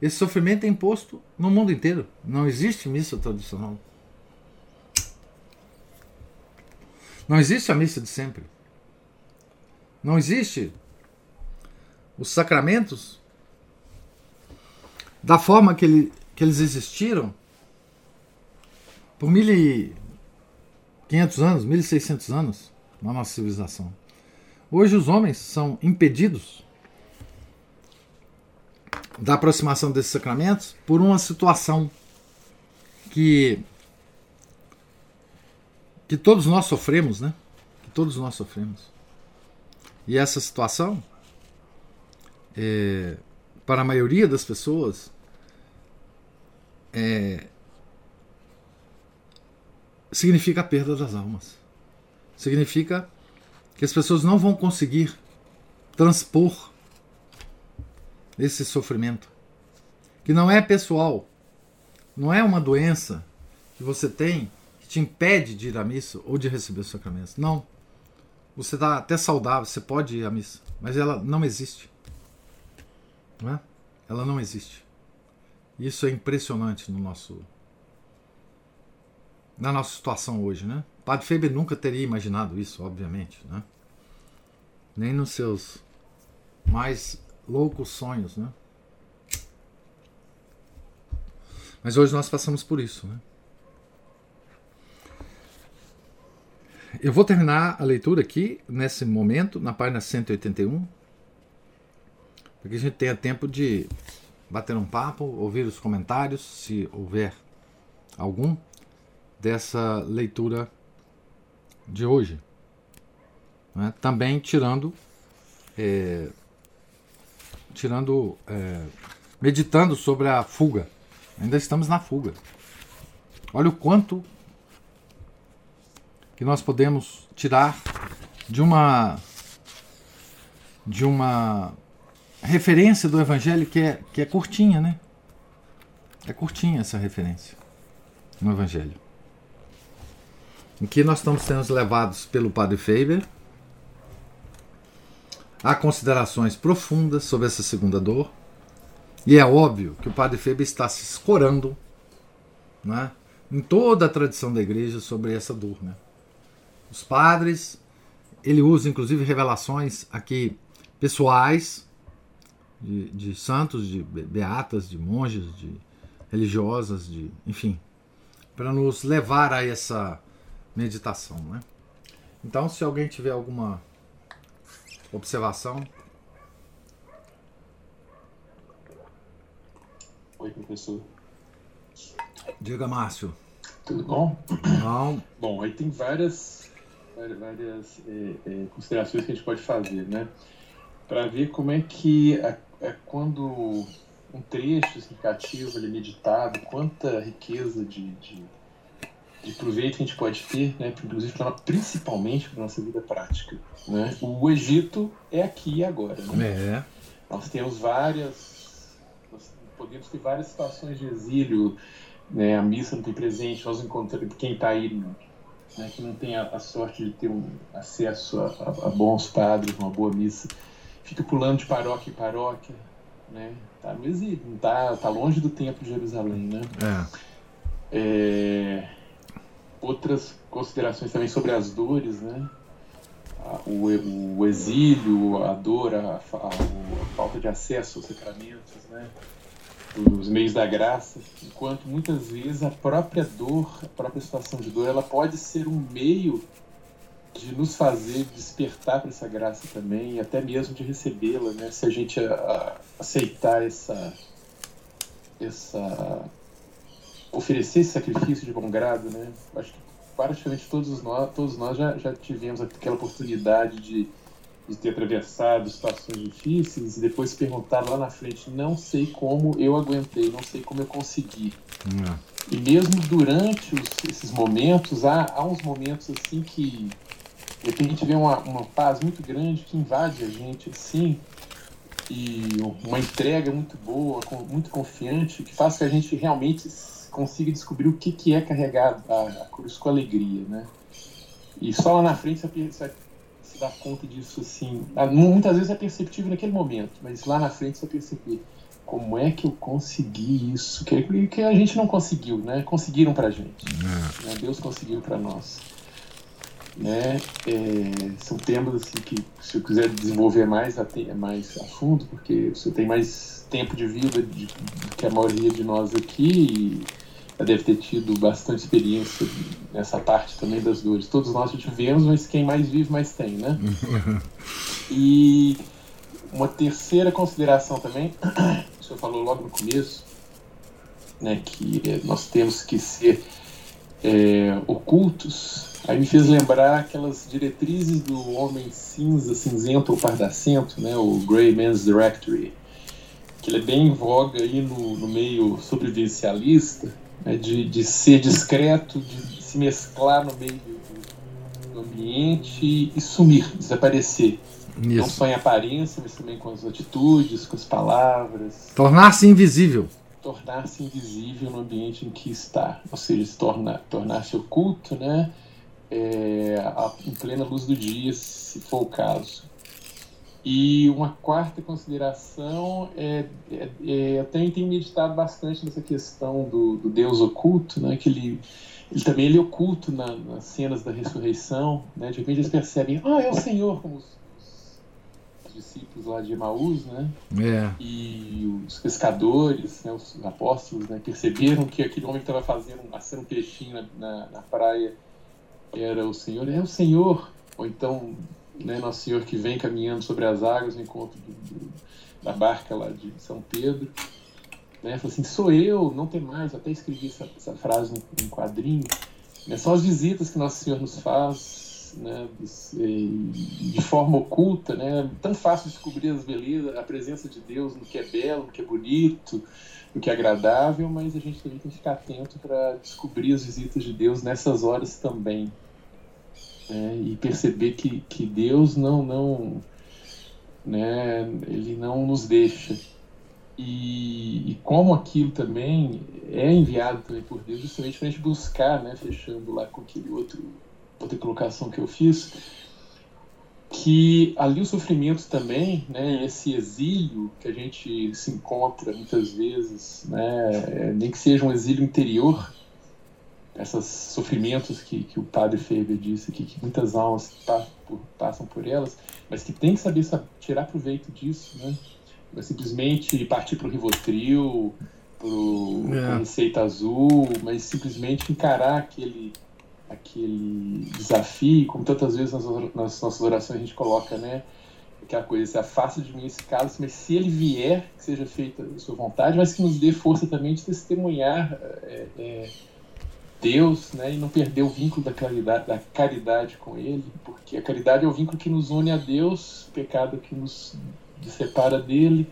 esse sofrimento é imposto no mundo inteiro. Não existe missa tradicional. Não existe a missa de sempre. Não existe os sacramentos da forma que, ele, que eles existiram por 1500 anos, 1600 anos na nossa civilização. Hoje os homens são impedidos da aproximação desses sacramentos por uma situação que que todos nós sofremos, né? Que todos nós sofremos. E essa situação, é, para a maioria das pessoas, é, significa a perda das almas. Significa que as pessoas não vão conseguir transpor esse sofrimento, que não é pessoal, não é uma doença que você tem que te impede de ir à missa ou de receber os sacramentos. Não. Você está até saudável, você pode ir à missa, mas ela não existe. Não é? Ela não existe. Isso é impressionante no nosso na nossa situação hoje, né? Padre Feber nunca teria imaginado isso, obviamente, né? Nem nos seus mais loucos sonhos, né? Mas hoje nós passamos por isso, né? Eu vou terminar a leitura aqui, nesse momento, na página 181, para que a gente tenha tempo de bater um papo, ouvir os comentários, se houver algum, dessa leitura de hoje. Né? Também tirando é, tirando, é, meditando sobre a fuga. Ainda estamos na fuga. Olha o quanto que nós podemos tirar de uma de uma referência do evangelho que é que é curtinha, né? É curtinha essa referência no evangelho. Em que nós estamos sendo levados pelo Padre Faber Há considerações profundas sobre essa segunda dor. E é óbvio que o Padre Feber está se escorando né, em toda a tradição da igreja sobre essa dor. Né? Os padres, ele usa inclusive revelações aqui pessoais de, de santos, de beatas, de monges, de religiosas, de enfim, para nos levar a essa meditação. Né? Então, se alguém tiver alguma Observação. Oi, professor. Diga, Márcio. Tudo bom? Não. Bom, aí tem várias, várias é, é, considerações que a gente pode fazer, né? Para ver como é que é, quando um trecho significativo ele é meditado, quanta riqueza de, de de proveito que a gente pode ter, né, inclusive principalmente para nossa vida prática. Né? O Egito é aqui e agora. Né? É. Nós temos várias, nós podemos ter várias situações de exílio, né? a missa não tem presente, nós encontramos quem está aí né, que não tem a, a, sorte de ter um acesso a, a, a, bons padres, uma boa missa, fica pulando de paróquia em paróquia, né? Tá no exílio, tá, tá longe do templo de Jerusalém, né? É. é outras considerações também sobre as dores, né? O, o exílio, a dor, a, a, a, falta de acesso aos sacramentos, né? os meios da graça, enquanto muitas vezes a própria dor, a própria situação de dor, ela pode ser um meio de nos fazer despertar para essa graça também, e até mesmo de recebê-la, né? Se a gente a, aceitar essa essa oferecer esse sacrifício de bom grado, né? Acho que praticamente todos nós, todos nós já, já tivemos aquela oportunidade de, de ter atravessado situações difíceis e depois se perguntar lá na frente, não sei como eu aguentei, não sei como eu consegui. Não. E mesmo durante os, esses momentos, há, há uns momentos assim que de repente vem uma, uma paz muito grande que invade a gente assim, e uma entrega muito boa, muito confiante, que faz que a gente realmente consiga descobrir o que, que é carregar a, a cruz com alegria, né? E só lá na frente você vai se dar conta disso assim. Ah, muitas vezes é perceptível naquele momento, mas lá na frente você perceber como é que eu consegui isso, que, que a gente não conseguiu, né? Conseguiram pra gente. É. Né? Deus conseguiu para nós né? É, são temas assim, que, se eu quiser desenvolver mais a, mais a fundo, porque você tem mais tempo de vida do que a maioria de nós aqui já deve ter tido bastante experiência nessa parte também das dores. Todos nós já tivemos, mas quem mais vive, mais tem, né? e uma terceira consideração também, o senhor falou logo no começo, né, que nós temos que ser é, ocultos Aí me fez lembrar aquelas diretrizes do homem cinza, cinzento ou pardacento, né, o Grey Man's Directory, que ele é bem em voga aí no, no meio sobrevivencialista, né, de, de ser discreto, de se mesclar no meio do, do ambiente e sumir, desaparecer. Isso. Não só em aparência, mas também com as atitudes, com as palavras. Tornar-se invisível. Tornar-se invisível no ambiente em que está. Ou seja, se torna, tornar-se oculto, né? é, a, em plena luz do dia, se for o caso. E uma quarta consideração é, é, é eu também tenho meditado bastante nessa questão do, do Deus oculto, né? Que ele, ele também ele é oculto na, nas cenas da ressurreição, né? De repente eles percebem, ah, é o Senhor, como os, os discípulos lá de Emaús, né? É. E os pescadores, né? os apóstolos, né? Perceberam que aquele homem que estava fazendo, assando um peixinho na, na, na praia era o Senhor, é o Senhor, ou então, né, Nosso Senhor que vem caminhando sobre as águas no encontro do, do, da barca lá de São Pedro, né, falou assim, sou eu, não tem mais, até escrevi essa, essa frase em, quadrinho, né, são as visitas que Nosso Senhor nos faz, né, de, de forma oculta, né, tão fácil descobrir as belezas, a presença de Deus no que é belo, no que é bonito, no que é agradável, mas a gente também tem que ficar atento para descobrir as visitas de Deus nessas horas também, né, e perceber que, que Deus não não né, ele não nos deixa. E, e como aquilo também é enviado também por Deus justamente para a gente buscar né fechando lá com aquele outro outra colocação que eu fiz que ali o sofrimento também, né, esse exílio que a gente se encontra muitas vezes, né, nem que seja um exílio interior, esses sofrimentos que, que o padre Faber disse aqui, que muitas almas passam por elas, mas que tem que saber tirar proveito disso, né? Não é simplesmente partir para o Rivotril, para é. Receita Azul, mas simplesmente encarar aquele, aquele desafio, como tantas vezes nas, nas nossas orações a gente coloca, né? Aquela coisa, se afasta de mim esse caso, mas se ele vier, que seja feita a sua vontade, mas que nos dê força também de testemunhar é, é, Deus, né, e não perder o vínculo da caridade, da caridade com Ele, porque a caridade é o vínculo que nos une a Deus, o pecado que nos separa dele,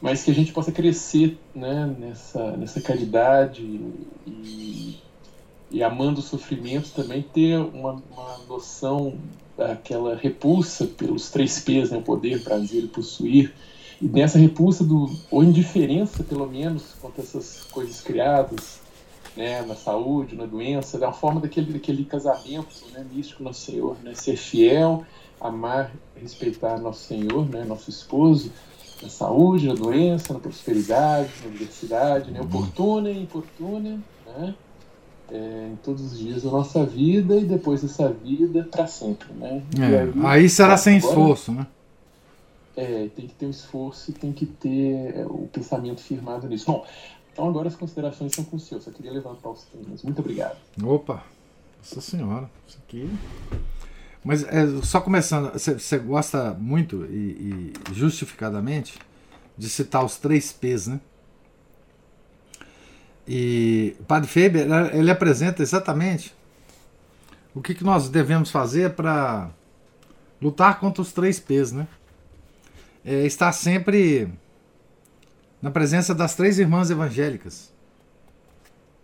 mas que a gente possa crescer, né, nessa, nessa caridade e, e amando o sofrimento também ter uma, uma noção daquela repulsa pelos três P's, né, poder, prazer e possuir, e nessa repulsa do ou indiferença pelo menos quanto a essas coisas criadas né, na saúde, na doença, da forma daquele, daquele casamento né, místico Nosso Senhor, né, ser fiel, amar, respeitar Nosso Senhor, né, nosso esposo, na saúde, na doença, na prosperidade, na diversidade, né, oportuna e importuna, né, é, em todos os dias da nossa vida e depois dessa vida para sempre, né? É, aí, aí, será sem agora, esforço, né? É, tem que ter um esforço e tem que ter é, o pensamento firmado nisso. Bom, então agora as considerações são com o senhor. Só queria levantar os temas. Muito obrigado. Opa, nossa senhora, isso aqui. Mas é, só começando, você gosta muito e, e, justificadamente de citar os três P's, né? E o Padre Faber ele apresenta exatamente o que, que nós devemos fazer para lutar contra os três P's, né? É, estar sempre na presença das três irmãs evangélicas.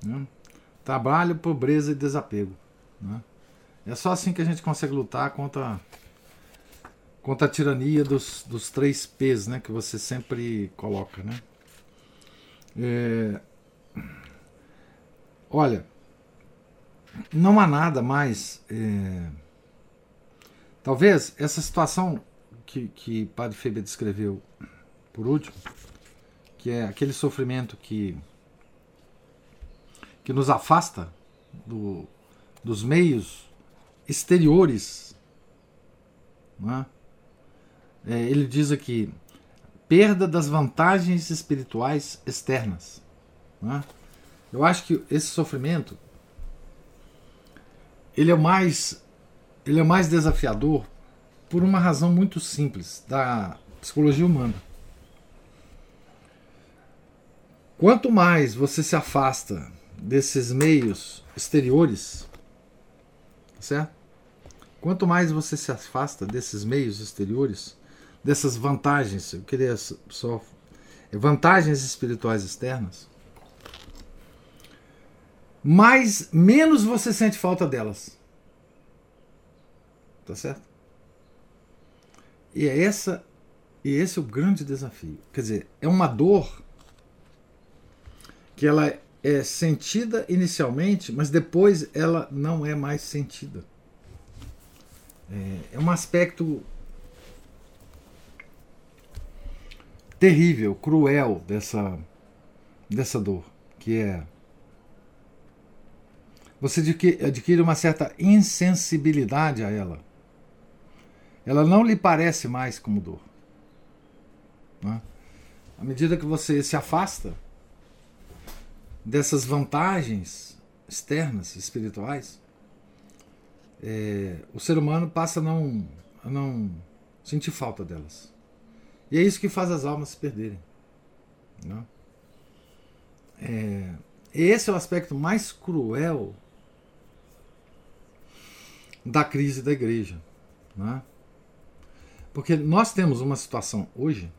Né? Trabalho, pobreza e desapego. Né? É só assim que a gente consegue lutar contra, contra a tirania dos, dos três P's né? que você sempre coloca. Né? É, olha, não há nada mais. É, talvez essa situação que, que Padre Feber descreveu por último, que é aquele sofrimento que, que nos afasta do, dos meios exteriores. É? É, ele diz aqui: perda das vantagens espirituais externas. É? Eu acho que esse sofrimento ele é mais ele é mais desafiador por uma razão muito simples da psicologia humana. Quanto mais você se afasta desses meios exteriores, tá certo? Quanto mais você se afasta desses meios exteriores, dessas vantagens, eu queria só vantagens espirituais externas, mais menos você sente falta delas. Tá certo? E é essa e esse é o grande desafio. Quer dizer, é uma dor que ela é sentida inicialmente, mas depois ela não é mais sentida. É, é um aspecto terrível, cruel dessa, dessa dor, que é você adquire uma certa insensibilidade a ela. Ela não lhe parece mais como dor. Né? À medida que você se afasta dessas vantagens externas, espirituais, é, o ser humano passa a não, a não sentir falta delas. E é isso que faz as almas se perderem. Né? É, esse é o aspecto mais cruel da crise da igreja. Né? Porque nós temos uma situação hoje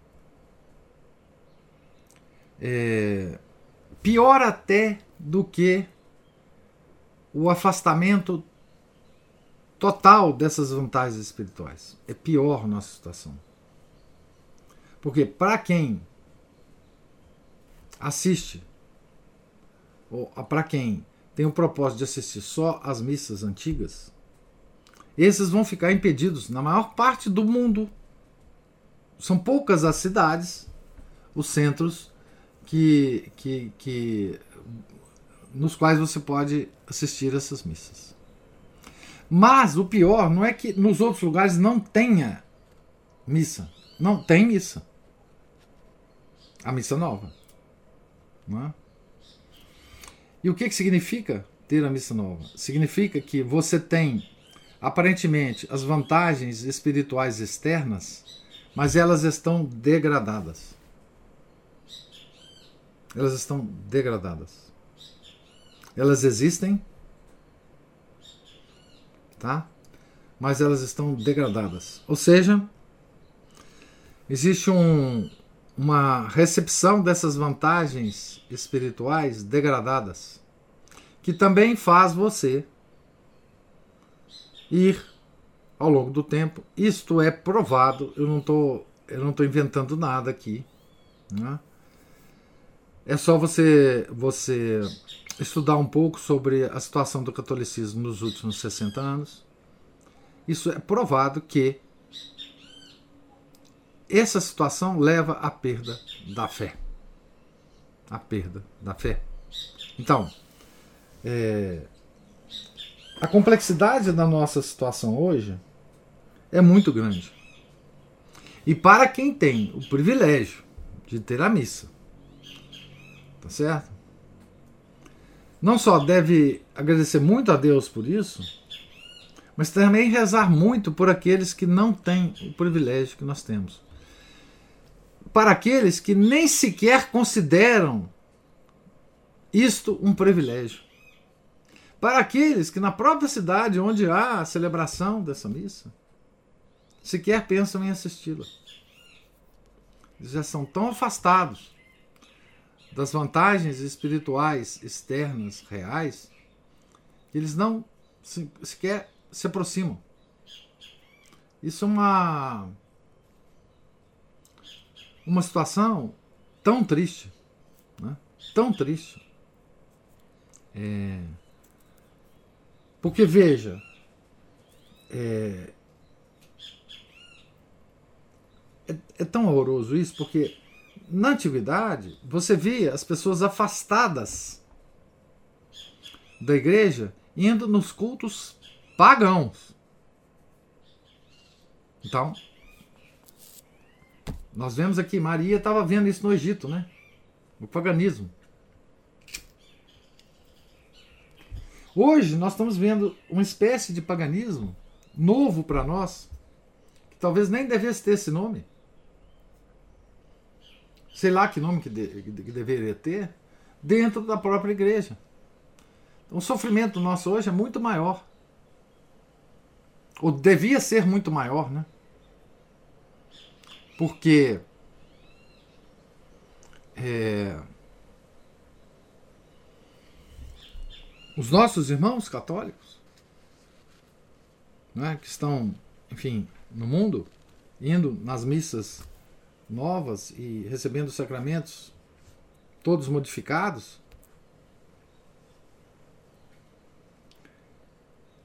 é, pior até do que o afastamento total dessas vantagens espirituais. É pior nossa situação. Porque para quem assiste, ou para quem tem o propósito de assistir só as missas antigas, esses vão ficar impedidos na maior parte do mundo. São poucas as cidades, os centros que, que, que nos quais você pode assistir essas missas. Mas o pior não é que nos outros lugares não tenha missa. Não tem missa. A missa nova. Não é? E o que, que significa ter a missa nova? Significa que você tem aparentemente as vantagens espirituais externas, mas elas estão degradadas. Elas estão degradadas. Elas existem, tá? Mas elas estão degradadas. Ou seja, existe um, uma recepção dessas vantagens espirituais degradadas, que também faz você ir ao longo do tempo. Isto é provado, eu não estou inventando nada aqui. Né? É só você você estudar um pouco sobre a situação do catolicismo nos últimos 60 anos. Isso é provado que essa situação leva à perda da fé. A perda da fé. Então, é, a complexidade da nossa situação hoje é muito grande. E para quem tem o privilégio de ter a missa, tá certo? Não só deve agradecer muito a Deus por isso, mas também rezar muito por aqueles que não têm o privilégio que nós temos. Para aqueles que nem sequer consideram isto um privilégio para aqueles que na própria cidade onde há a celebração dessa missa sequer pensam em assisti-la. Já são tão afastados das vantagens espirituais externas reais eles não sequer se aproximam. Isso é uma uma situação tão triste, né? tão triste. É... Porque veja, é... É, é tão horroroso isso, porque na antiguidade você via as pessoas afastadas da igreja indo nos cultos pagãos. Então, nós vemos aqui, Maria estava vendo isso no Egito, né? O paganismo. Hoje nós estamos vendo uma espécie de paganismo novo para nós, que talvez nem devesse ter esse nome. Sei lá que nome que, de, que deveria ter, dentro da própria igreja. Então, o sofrimento nosso hoje é muito maior. Ou devia ser muito maior, né? Porque é, os nossos irmãos católicos, né, que estão, enfim, no mundo, indo nas missas novas e recebendo sacramentos todos modificados,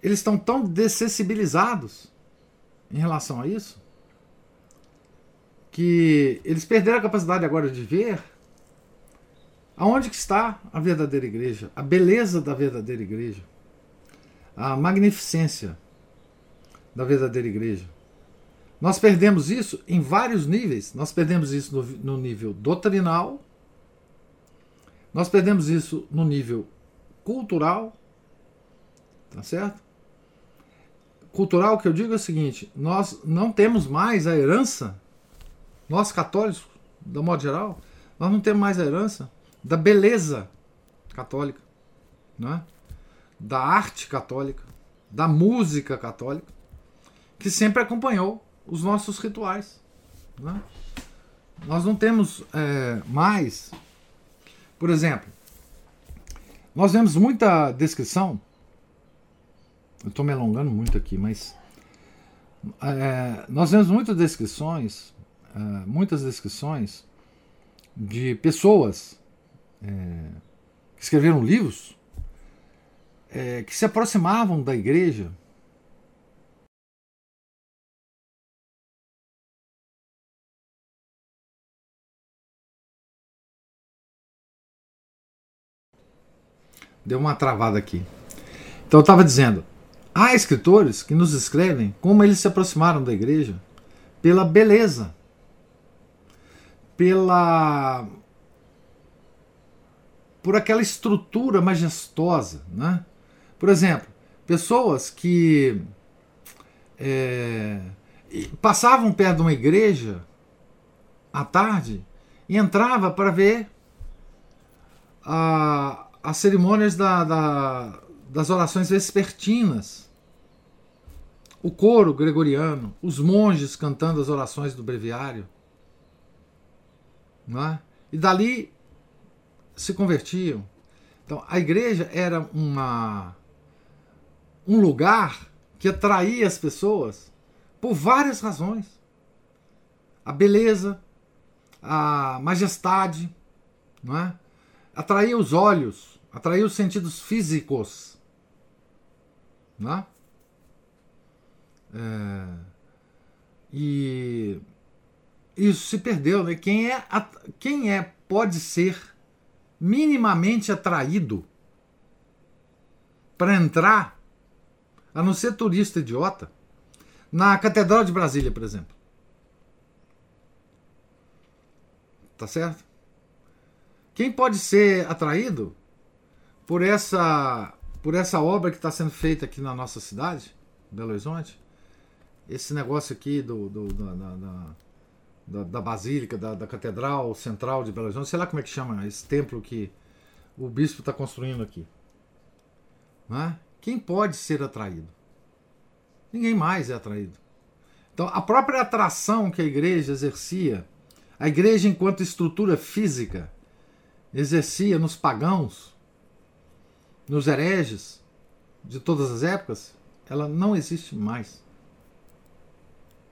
eles estão tão dessensibilizados em relação a isso que eles perderam a capacidade agora de ver aonde que está a verdadeira igreja, a beleza da verdadeira igreja, a magnificência da verdadeira igreja. Nós perdemos isso em vários níveis. Nós perdemos isso no, no nível doutrinal, nós perdemos isso no nível cultural, tá certo? Cultural que eu digo é o seguinte: nós não temos mais a herança nós católicos, do modo geral, nós não temos mais a herança da beleza católica, não é? da arte católica, da música católica, que sempre acompanhou os nossos rituais. Não é? Nós não temos é, mais, por exemplo, nós vemos muita descrição. Eu estou me alongando muito aqui, mas é, nós vemos muitas descrições uh, muitas descrições de pessoas é, que escreveram livros é, que se aproximavam da igreja Deu uma travada aqui. Então eu estava dizendo: há escritores que nos escrevem como eles se aproximaram da igreja pela beleza pela por aquela estrutura majestosa, né? Por exemplo, pessoas que é, passavam perto de uma igreja à tarde e entrava para ver a, as cerimônias da, da, das orações vespertinas, o coro gregoriano, os monges cantando as orações do breviário. É? E dali se convertiam. Então, a igreja era uma, um lugar que atraía as pessoas por várias razões. A beleza, a majestade, não é? Atraía os olhos, atraía os sentidos físicos. Não é? É, e isso se perdeu, né? Quem é, quem é pode ser minimamente atraído para entrar, a não ser turista idiota, na Catedral de Brasília, por exemplo. Tá certo? Quem pode ser atraído por essa por essa obra que está sendo feita aqui na nossa cidade, Belo Horizonte? Esse negócio aqui do, do da, da da, da Basílica, da, da, Catedral Central de Belo Horizonte, sei lá como é que chama esse templo que o bispo está construindo aqui. Não é? Quem pode ser atraído? Ninguém mais é atraído. Então, a própria atração que a igreja exercia, a igreja enquanto estrutura física, exercia nos pagãos, nos hereges de todas as épocas, ela não existe mais.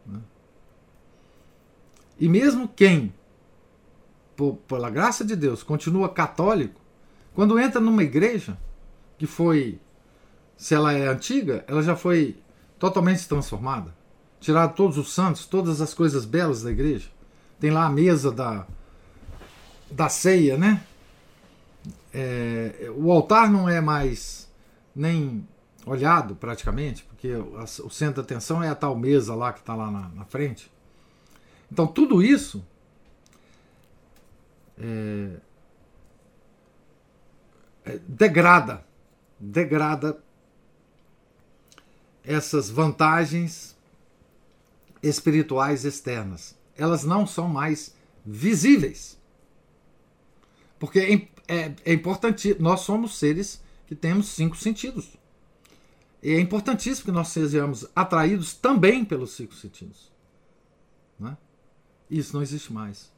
Né? E mesmo quem, por, pela graça de Deus, continua católico, quando entra numa igreja que foi, se ela é antiga, ela já foi totalmente transformada. Tirado todos os santos, todas as coisas belas da igreja. Tem lá a mesa da, da ceia, né? É, o altar não é mais nem olhado praticamente, porque o centro da atenção é a tal mesa lá que está lá na, na, frente. Então tudo isso é, é, degrada, degrada essas vantagens espirituais externas. Elas não são mais visíveis. Porque é, é, é importante, nós somos seres que temos cinco sentidos. E é importantíssimo que nós sejamos atraídos também pelos cinco sentidos. Né? Isso não existe mais.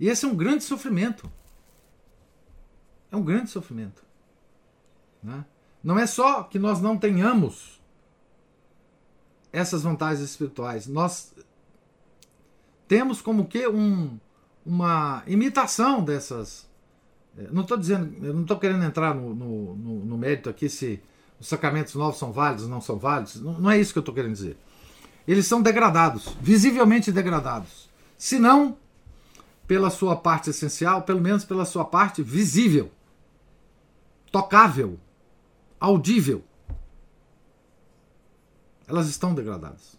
E esse é um grande sofrimento. É um grande sofrimento. Né? Não é só que nós não tenhamos essas vantagens espirituais. Nós temos como que um, uma imitação dessas. É, não estou dizendo, eu não estou querendo entrar no, no, no, no mérito aqui se os sacramentos novos são válidos ou não são válidos. Não, não é isso que eu estou querendo dizer. Eles são degradados, visivelmente degradados. Se não pela sua parte essencial, pelo menos pela sua parte visível, tocável, audível. Elas estão degradadas.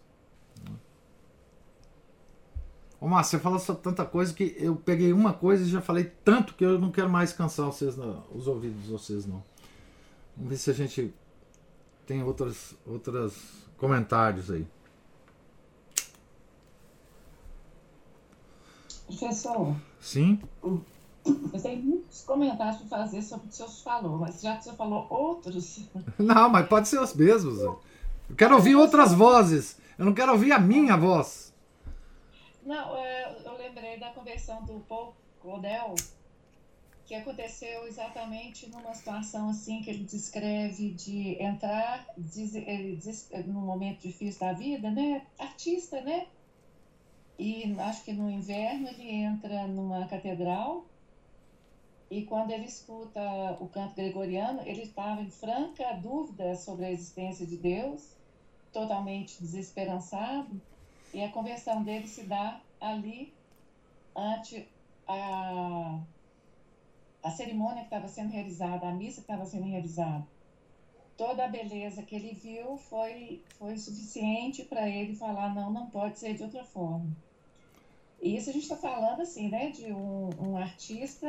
Ô Márcio, você falou tanta coisa que eu peguei uma coisa e já falei tanto que eu não quero mais cansar vocês, os ouvidos de vocês, não. Vamos ver se a gente tem outros, outros comentários aí. Professor. Sim. Eu tenho muitos comentários para fazer sobre o que o senhor falou, mas já que o senhor falou outros. Não, mas pode ser os mesmos. Eu quero ouvir outras vozes. Eu não quero ouvir a minha voz. Não, é, eu lembrei da conversão do Paul Claudel, que aconteceu exatamente numa situação assim que ele descreve de entrar diz, ele diz, num momento difícil da vida, né? Artista, né? E acho que no inverno ele entra numa catedral e quando ele escuta o canto gregoriano, ele estava em franca dúvida sobre a existência de Deus, totalmente desesperançado, e a conversão dele se dá ali ante a a cerimônia que estava sendo realizada, a missa que estava sendo realizada, toda a beleza que ele viu foi, foi suficiente para ele falar: não, não pode ser de outra forma. E isso a gente está falando assim, né, de um, um, artista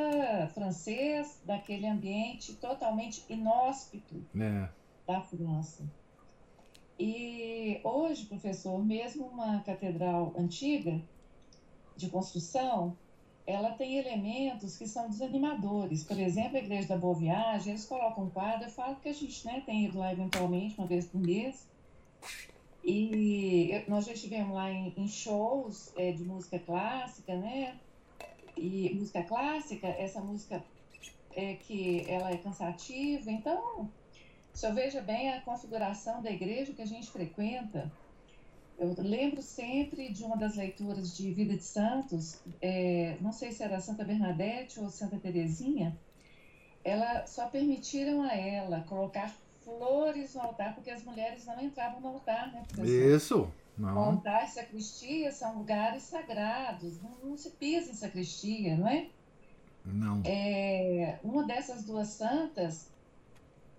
francês daquele ambiente totalmente inóspito é. da França. E hoje, professor, mesmo uma catedral antiga de construção, ela tem elementos que são desanimadores. Por exemplo, a Igreja da Boa Viagem, eles colocam um quadro, eu falo que a gente né, tem ido lá eventualmente, uma vez por mês, e nós já estivemos lá em, em shows é, de música clássica, né? E música clássica, essa música é que ela é cansativa, então, se eu veja bem a configuração da igreja que a gente frequenta, eu lembro sempre de uma das leituras de Vida de Santos, é, não sei se era Santa Bernadette ou Santa Teresinha, ela só permitiram a ela colocar flores no altar, porque as mulheres não entravam no altar, né? Isso. Não. Altar e sacristia são lugares sagrados, não, não, se pisa em sacristia, não é? Não. É, uma dessas duas santas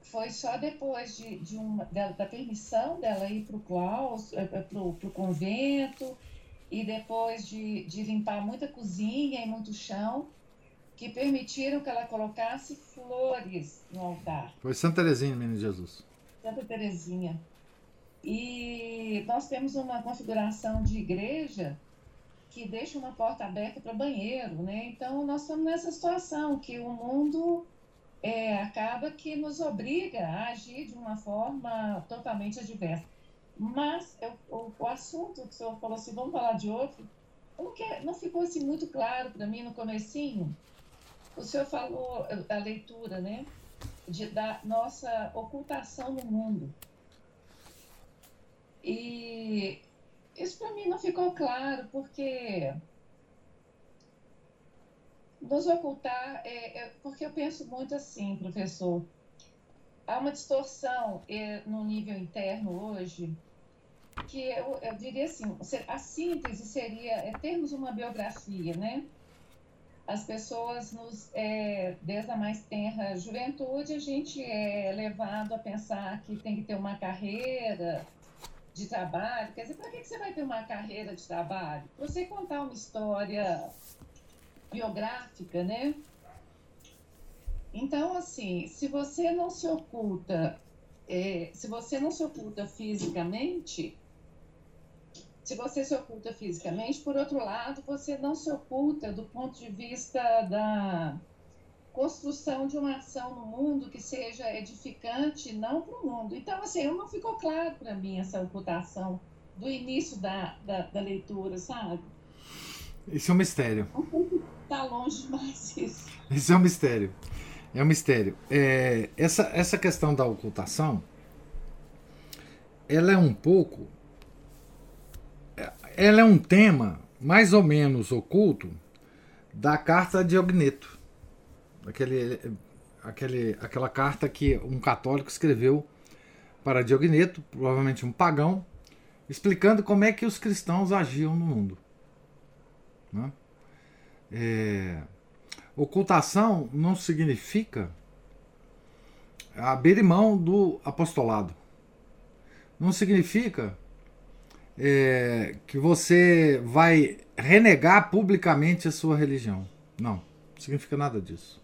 foi só depois de, de uma, da, da permissão dela ir para o claustro, é, é, para o convento, e depois de, de limpar muita cozinha e muito chão, que permitiram que ela colocasse flores no altar. Foi Santa Teresinha, menino Jesus. Santa Teresinha. E nós temos uma configuração de igreja que deixa uma porta aberta para banheiro, né? Então nós estamos nessa situação que o mundo é, acaba que nos obriga a agir de uma forma totalmente adversa. Mas eu, o, o, assunto que o senhor falou assim, vamos falar de outro, não, não ficou assim muito claro para mim no comecinho. O senhor falou a leitura, né? De, da nossa ocultação no mundo. E isso para mim não ficou claro, porque nos ocultar, é, é, porque eu penso muito assim, professor, há uma distorção é, no nível interno hoje, que eu, eu diria assim, a síntese seria é, termos uma biografia, né? As pessoas, nos, é, desde a mais tenra juventude, a gente é levado a pensar que tem que ter uma carreira de trabalho. Quer dizer, para que você vai ter uma carreira de trabalho? Você contar uma história biográfica, né? Então, assim, se você não se oculta, é, se você não se oculta fisicamente, se você se oculta fisicamente, por outro lado, você não se oculta do ponto de vista da construção de uma ação no mundo que seja edificante, não para o mundo. Então, assim, não ficou claro para mim essa ocultação do início da, da, da leitura, sabe? Isso é um mistério. Está longe demais isso. Isso é um mistério. É um mistério. É, essa, essa questão da ocultação, ela é um pouco. Ela é um tema mais ou menos oculto da carta de Ogneto. Aquele, aquele, aquela carta que um católico escreveu para Diogneto, provavelmente um pagão, explicando como é que os cristãos agiam no mundo. Né? É, Ocultação não significa abrir mão do apostolado. Não significa é, que você vai renegar publicamente a sua religião. Não, não significa nada disso.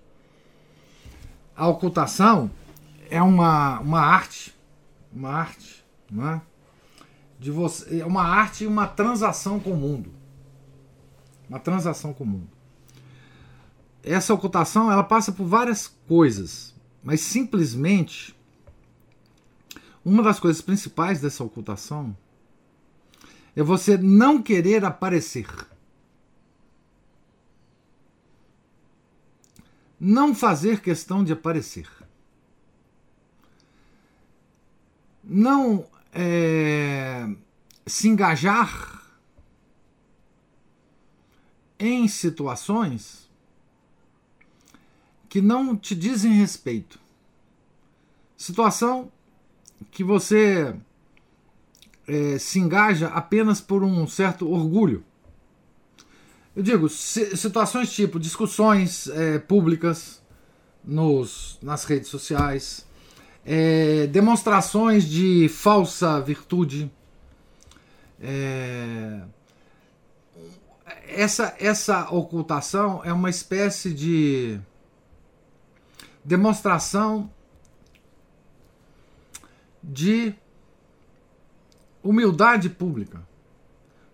A ocultação é uma, uma arte, uma arte, não é? De você, é uma arte e uma transação com o mundo. Uma transação com o mundo essa ocultação ela passa por várias coisas, mas simplesmente uma das coisas principais dessa ocultação é você não querer aparecer. Não fazer questão de aparecer. Não é, se engajar em situações que não te dizem respeito. Situação que você é, se engaja apenas por um certo orgulho. Eu digo, situações tipo discussões é, públicas nos, nas redes sociais, é, demonstrações de falsa virtude. É, essa, essa ocultação é uma espécie de demonstração de humildade pública.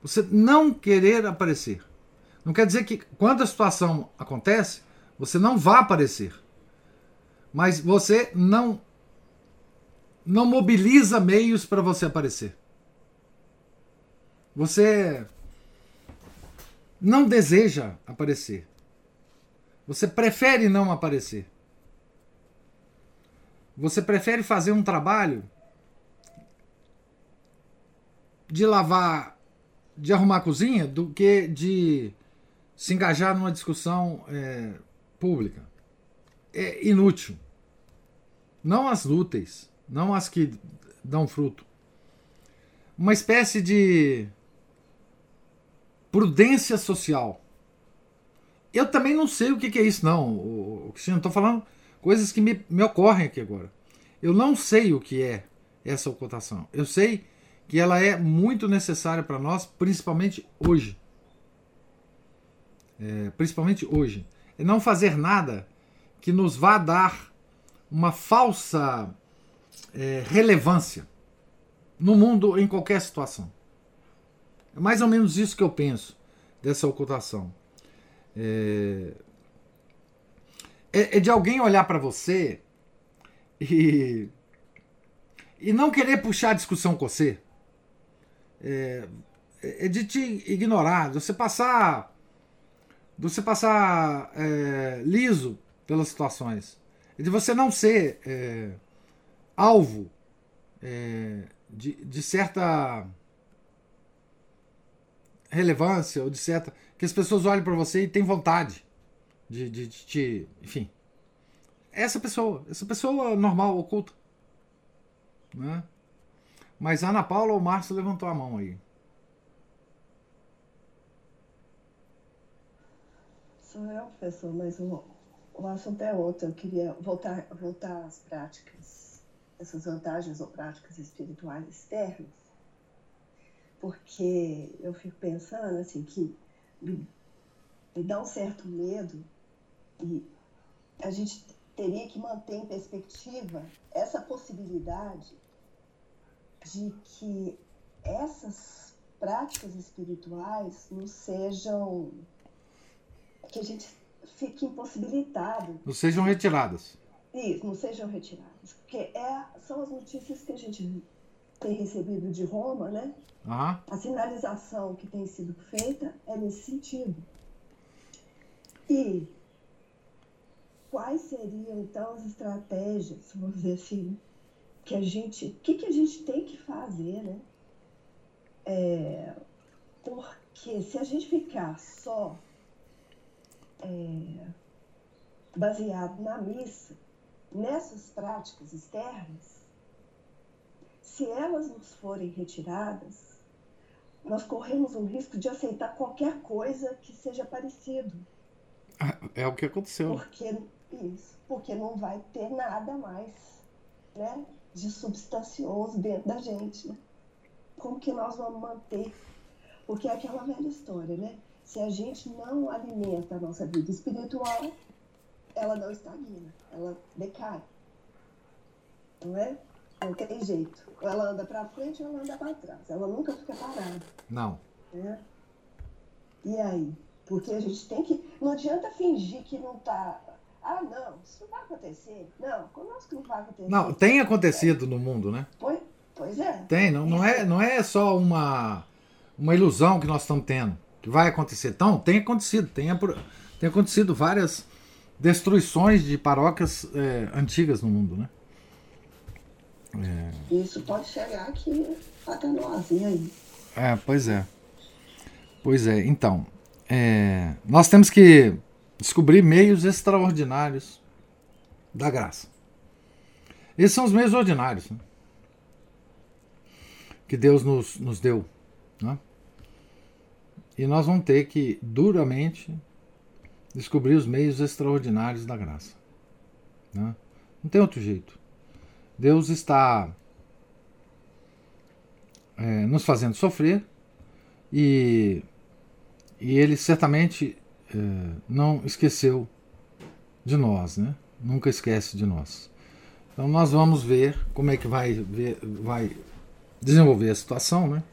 Você não querer aparecer. Não quer dizer que quando a situação acontece, você não vá aparecer. Mas você não não mobiliza meios para você aparecer. Você não deseja aparecer. Você prefere não aparecer. Você prefere fazer um trabalho de lavar, de arrumar a cozinha, do que de se engajar numa discussão é, pública. É inútil. Não as úteis, não as que dão fruto. Uma espécie de prudência social. Eu também não sei o que é isso, não. O, o Não estou falando Coisas que me, me ocorrem aqui agora. Eu não sei o que é essa ocultação. Eu sei que ela é muito necessária para nós, principalmente hoje. É, principalmente hoje. É não fazer nada que nos vá dar uma falsa é, relevância no mundo em qualquer situação. É mais ou menos isso que eu penso dessa ocultação. É, é, é de alguém olhar para você e, e não querer puxar a discussão com você. é, é de te ignorar, de você passar, de você passar é, liso pelas situações, de você não ser é, alvo é, de, de certa relevância ou de certa que as pessoas olhem para você e têm vontade de, de, de te, enfim, essa pessoa, essa pessoa normal, oculta, né? Mas Ana Paula ou Márcio levantou a mão aí. Sou eu, professor, mas o, o assunto é outro. Eu queria voltar, voltar às práticas, essas vantagens ou práticas espirituais externas, porque eu fico pensando assim que me, me dá um certo medo e a gente teria que manter em perspectiva essa possibilidade de que essas práticas espirituais não sejam. que a gente fique impossibilitado. Não sejam retiradas. Isso, não sejam retiradas. Porque é, são as notícias que a gente tem recebido de Roma, né? Uhum. A sinalização que tem sido feita é nesse sentido. E quais seriam então as estratégias, vamos dizer assim, que a gente, o que, que a gente tem que fazer, né? É, porque se a gente ficar só é, baseado na missa, nessas práticas externas, se elas nos forem retiradas, nós corremos um risco de aceitar qualquer coisa que seja parecido. É o que aconteceu. Porque isso, porque não vai ter nada mais, né? de substancioso dentro da gente, né? Como que nós vamos manter? Porque é aquela velha história, né? Se a gente não alimenta a nossa vida espiritual, ela não estagna, ela decai. Não é? Não tem jeito. Ou ela anda para frente ou ela anda para trás. Ela nunca fica parada. Não. Né? E aí? Porque a gente tem que. Não adianta fingir que não está ah, não, isso não vai acontecer. Não, conosco não vai acontecer. Não, tem acontecido no mundo, né? Pois, pois é. Tem, não, não, é, não é só uma, uma ilusão que nós estamos tendo, que vai acontecer. Então, tem acontecido, tem, tem acontecido várias destruições de paróquias é, antigas no mundo, né? É... Isso pode chegar aqui até nós, e aí? É, pois é. Pois é, então, é, nós temos que descobrir meios extraordinários da graça. Esses são os meios ordinários né? que Deus nos, nos deu. Né? E nós vamos ter que duramente descobrir os meios extraordinários da graça. Né? Não tem outro jeito. Deus está é, nos fazendo sofrer e, e Ele certamente é, não esqueceu de nós, né? Nunca esquece de nós. Então nós vamos ver como é que vai, ver, vai desenvolver a situação, né?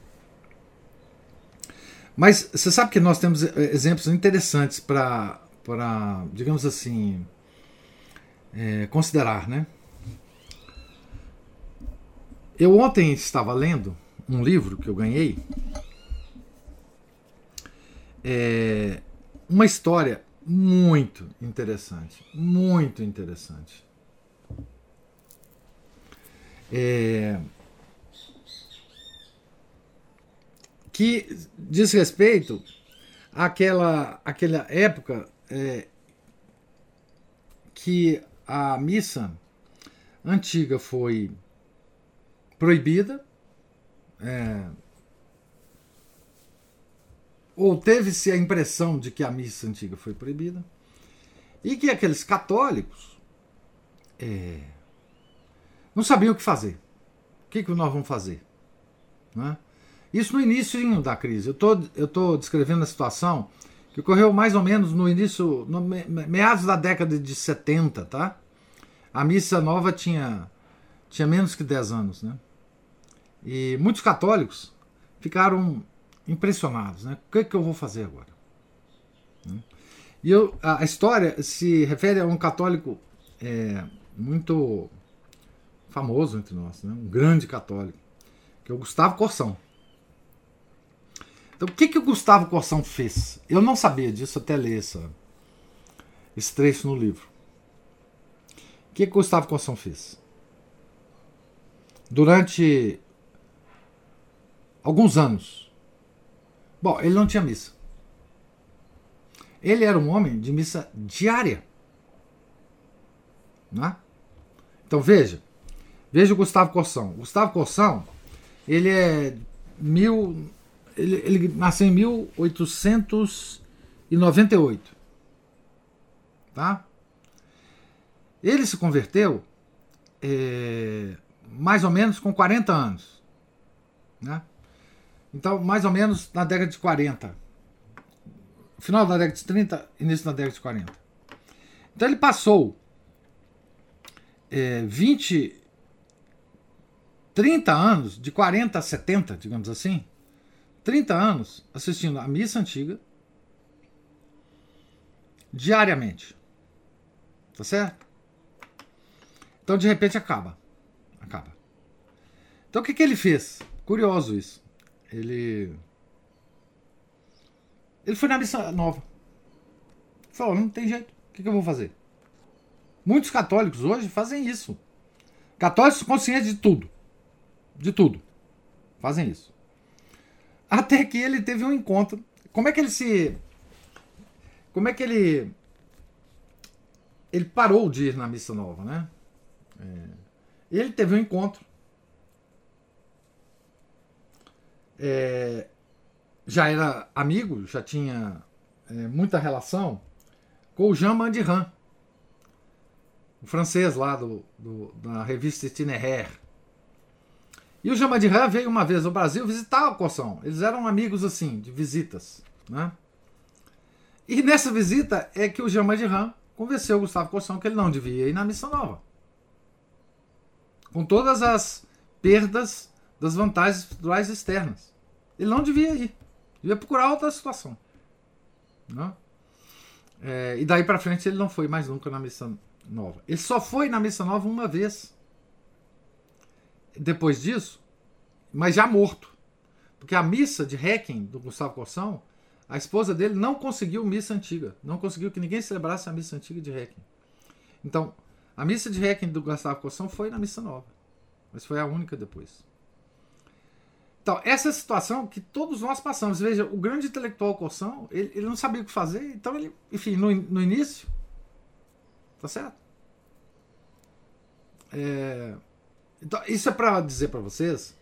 Mas você sabe que nós temos é, exemplos interessantes para, digamos assim, é, considerar, né? Eu ontem estava lendo um livro que eu ganhei. É, uma história muito interessante, muito interessante. É, que diz respeito àquela, àquela época é, que a missa antiga foi proibida, é, ou teve-se a impressão de que a missa antiga foi proibida, e que aqueles católicos é, não sabiam o que fazer. O que, que nós vamos fazer? Né? Isso no início da crise. Eu tô, estou descrevendo a situação que ocorreu mais ou menos no início, no meados da década de 70, tá? A missa nova tinha, tinha menos que 10 anos, né? E muitos católicos ficaram impressionados, né? O que, é que eu vou fazer agora? Né? E eu, a história se refere a um católico é, muito famoso entre nós, né? um grande católico, que é o Gustavo Corsão. Então, o que, que o Gustavo Corsão fez? Eu não sabia disso até ler essa, esse trecho no livro. O que, que o Gustavo Corsão fez? Durante alguns anos. Bom, ele não tinha missa. Ele era um homem de missa diária. Né? Então veja, veja o Gustavo Corsão. Gustavo Corsão, ele é mil, ele, ele nasceu em 1898, tá? Ele se converteu é, mais ou menos com 40 anos, né? Então, mais ou menos na década de 40. Final da década de 30, início da década de 40. Então ele passou é, 20, 30 anos, de 40 a 70, digamos assim, 30 anos assistindo a missa antiga diariamente. Tá certo? Então de repente acaba. Acaba. Então o que, que ele fez? Curioso isso. Ele. Ele foi na missa nova. Falou: não tem jeito. O que, que eu vou fazer? Muitos católicos hoje fazem isso. Católicos conscientes de tudo. De tudo. Fazem isso. Até que ele teve um encontro. Como é que ele se. Como é que ele. Ele parou de ir na missa nova, né? É, ele teve um encontro. É, já era amigo, já tinha é, muita relação com o Jean Mandiran o francês lá do, do da revista Itinéraire. E o Jamadihã veio uma vez ao Brasil visitar o Coção. Eles eram amigos assim, de visitas. Né? E nessa visita é que o Jamadihã convenceu o Gustavo Coção que ele não devia ir na Missa Nova. Com todas as perdas das vantagens estruturais externas. Ele não devia ir. Devia procurar outra situação. Né? É, e daí para frente ele não foi mais nunca na missa nova. Ele só foi na missa nova uma vez. Depois disso, mas já morto. Porque a missa de Requiem do Gustavo Corsão, a esposa dele não conseguiu missa antiga. Não conseguiu que ninguém celebrasse a missa antiga de Requiem. Então, a missa de Requiem do Gustavo Corsão foi na missa nova. Mas foi a única depois. Então, essa é a situação que todos nós passamos. Veja, o grande intelectual Corsão, ele, ele não sabia o que fazer, então ele, enfim, no, no início, Tá certo? É, então, isso é para dizer para vocês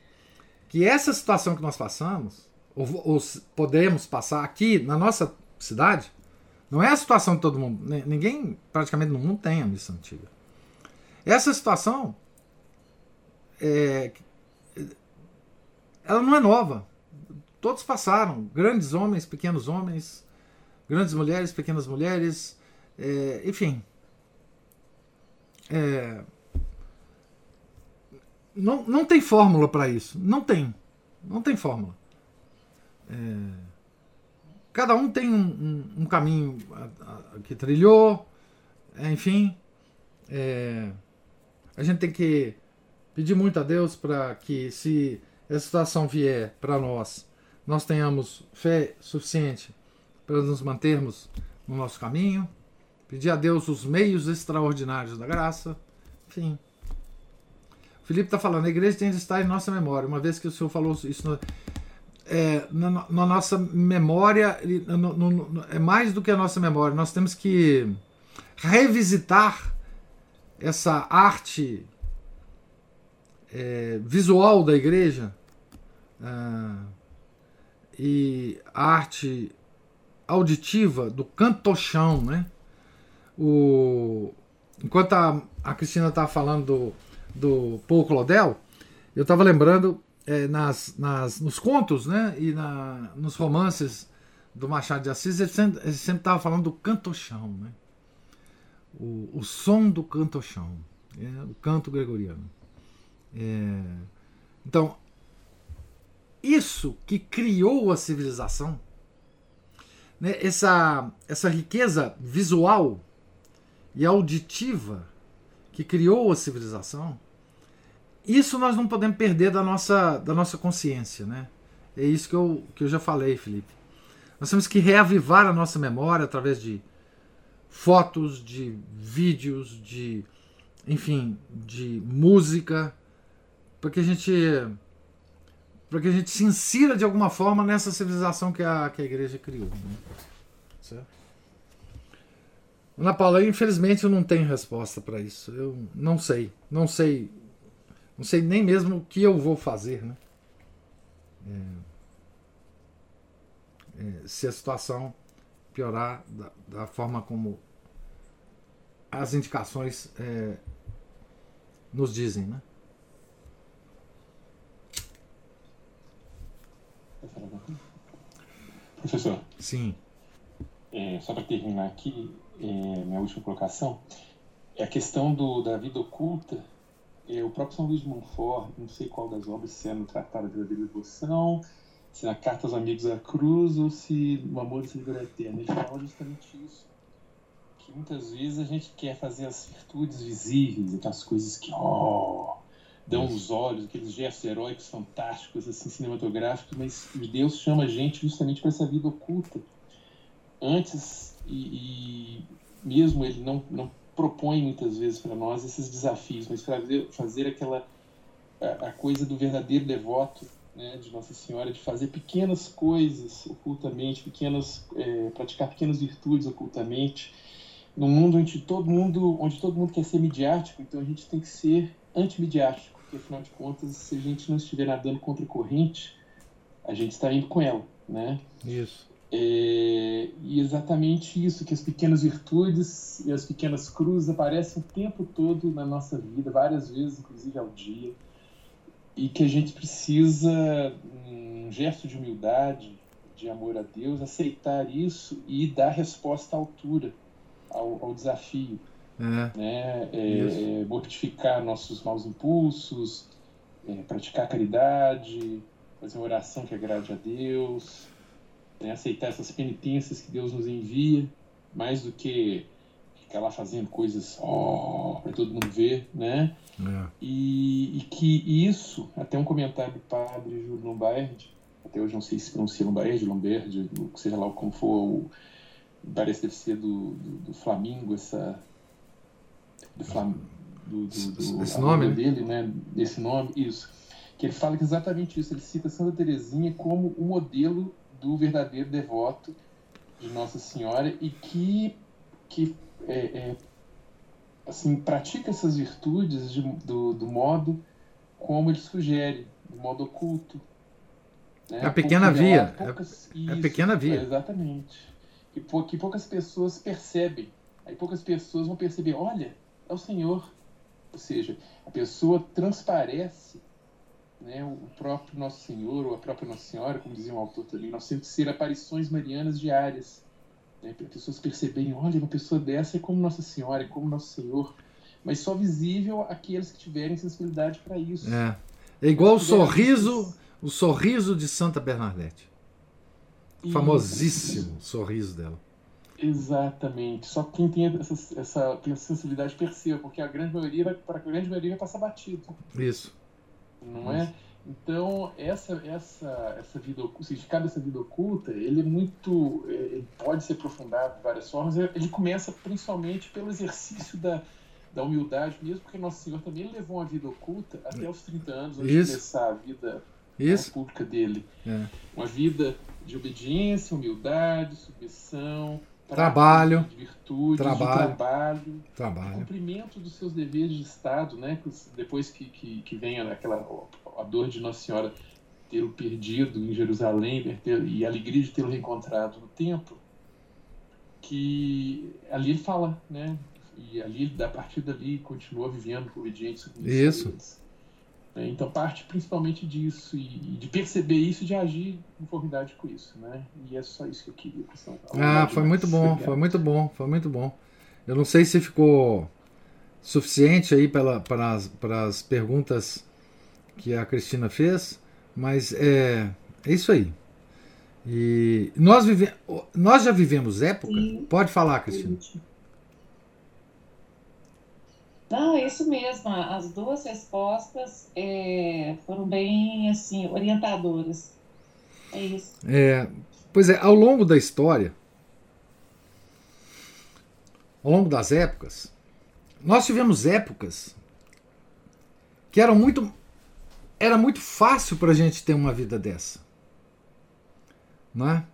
que essa situação que nós passamos, ou, ou, podemos passar aqui na nossa cidade, não é a situação de todo mundo. Ninguém praticamente no mundo tem a missa antiga. Essa situação é, ela não é nova. Todos passaram, grandes homens, pequenos homens, grandes mulheres, pequenas mulheres, é, enfim, é, não, não tem fórmula para isso. Não tem. Não tem fórmula. É, cada um tem um, um, um caminho que trilhou, é, enfim. É, a gente tem que pedir muito a Deus para que, se essa situação vier para nós, nós tenhamos fé suficiente para nos mantermos no nosso caminho Pedir a Deus os meios extraordinários da graça. Enfim. O Felipe está falando, a igreja tem de estar em nossa memória. Uma vez que o senhor falou isso no, é, na, na, nossa memória, no, no, é mais do que a nossa memória. Nós temos que revisitar essa arte é, visual da igreja é, e a arte auditiva do cantochão, né? o enquanto a, a Cristina estava falando do, do Paul Claudel, eu estava lembrando é, nas, nas, nos contos né, e na, nos romances do Machado de Assis, ele sempre estava falando do cantochão, né? o, o som do cantochão, é, o canto gregoriano. É, então, isso que criou a civilização, né, essa, essa riqueza visual e auditiva que criou a civilização, isso nós não podemos perder da nossa, da nossa consciência. Né? é isso que eu, que eu já falei, Felipe. Nós temos que reavivar a nossa memória através de fotos, de vídeos, de enfim, de música, para que a gente para que a gente se insira de alguma forma nessa civilização que a, que a igreja criou. Né? Certo? Ana Paula, infelizmente eu não tenho resposta para isso. Eu não sei, não sei, não sei nem mesmo o que eu vou fazer, né? É, é, se a situação piorar da, da, forma como as indicações é, nos dizem, né? Professor. Sim. É, só para terminar aqui, é, minha última colocação, é a questão do, da vida oculta. É, o próprio São Luís de Montfort, não sei qual das obras, se é no Tratado da Verdadeira Devoção, se na Carta aos Amigos da Cruz ou se no Amor e Sabedoria Eterna, ele fala justamente isso. Que muitas vezes a gente quer fazer as virtudes visíveis, aquelas coisas que, oh, dão os olhos, aqueles gestos heróicos fantásticos, assim, cinematográficos, mas Deus chama a gente justamente para essa vida oculta. Antes, e, e, mesmo ele não, não propõe muitas vezes para nós esses desafios, mas fazer, fazer aquela a, a coisa do verdadeiro devoto né, de Nossa Senhora, de fazer pequenas coisas ocultamente, pequenas, é, praticar pequenas virtudes ocultamente, num mundo onde todo mundo, onde todo mundo quer ser midiático, então a gente tem que ser antimidiático porque afinal de contas, se a gente não estiver nadando contra a corrente, a gente está indo com ela, né? Isso. É, e exatamente isso, que as pequenas virtudes e as pequenas cruzes aparecem o tempo todo na nossa vida, várias vezes, inclusive ao dia, e que a gente precisa, um gesto de humildade, de amor a Deus, aceitar isso e dar resposta à altura ao, ao desafio. É. Né? É, mortificar nossos maus impulsos, é, praticar caridade, fazer uma oração que agrade a Deus, né? aceitar essas penitências que Deus nos envia, mais do que ficar lá fazendo coisas oh, para todo mundo ver, né? É. E, e, que isso, até um comentário do padre Júlio Lombardi, até hoje não sei se pronuncia Lombardi, Lombardi, seja lá como for, o, parece deve ser do, do, do Flamingo, essa do Flamengo, do, do, do esse nome dele, né? Esse nome, isso. Que ele fala exatamente isso. Ele cita Santa Teresinha como o modelo do verdadeiro devoto de Nossa Senhora e que, que é, é, assim, pratica essas virtudes de, do, do modo como ele sugere, do modo oculto. Né? A pequena via. Poucas, é, a pequena via. exatamente. Que, que poucas pessoas percebem. Aí poucas pessoas vão perceber, olha, é o Senhor. Ou seja, a pessoa transparece né, o próprio Nosso Senhor ou a própria Nossa Senhora, como dizia o autor também. Nós temos que ser aparições marianas diárias. Né, para as pessoas perceberem: olha, uma pessoa dessa é como Nossa Senhora, é como Nosso Senhor. Mas só visível aqueles que tiverem sensibilidade para isso. É. É igual o sorriso, o sorriso de Santa Bernadette. Famosíssimo sorriso dela. Exatamente. Só quem tem essa, essa, essa sensibilidade perceba, porque a grande maioria vai, para a grande maioria vai passar batido. Isso. Não é? Isso. é? Então, essa, essa, essa vida, o significado dessa vida oculta, ele é muito. É, ele pode ser aprofundado de várias formas. Ele começa principalmente pelo exercício da, da humildade mesmo, porque Nosso Senhor também levou uma vida oculta até os 30 anos, antes Isso. de começar a vida Isso. pública dele. É. Uma vida de obediência, humildade, submissão, trabalho, de virtude, trabalho, de trabalho, trabalho. cumprimento dos seus deveres de Estado, né? Depois que, que, que vem aquela a dor de Nossa Senhora tê-lo perdido em Jerusalém ter, e a alegria de tê-lo reencontrado no templo, que ali ele fala, né? E ali, a partir dali, continua vivendo obediente. Isso. Né? Então parte principalmente disso e, de perceber isso e de agir em conformidade com isso, né? E é só isso que eu queria. Ah, foi muito bom, foi muito bom, foi muito bom. Eu não sei se ficou suficiente aí para, para, as, para as perguntas que a Cristina fez, mas é, é isso aí. E nós, vive, nós já vivemos época. Sim. Pode falar, Cristina. Não, é isso mesmo. As duas respostas é, foram bem assim orientadoras. É isso. É, pois é, ao longo da história, ao longo das épocas, nós tivemos épocas que eram muito. Era muito fácil para a gente ter uma vida dessa. Não é?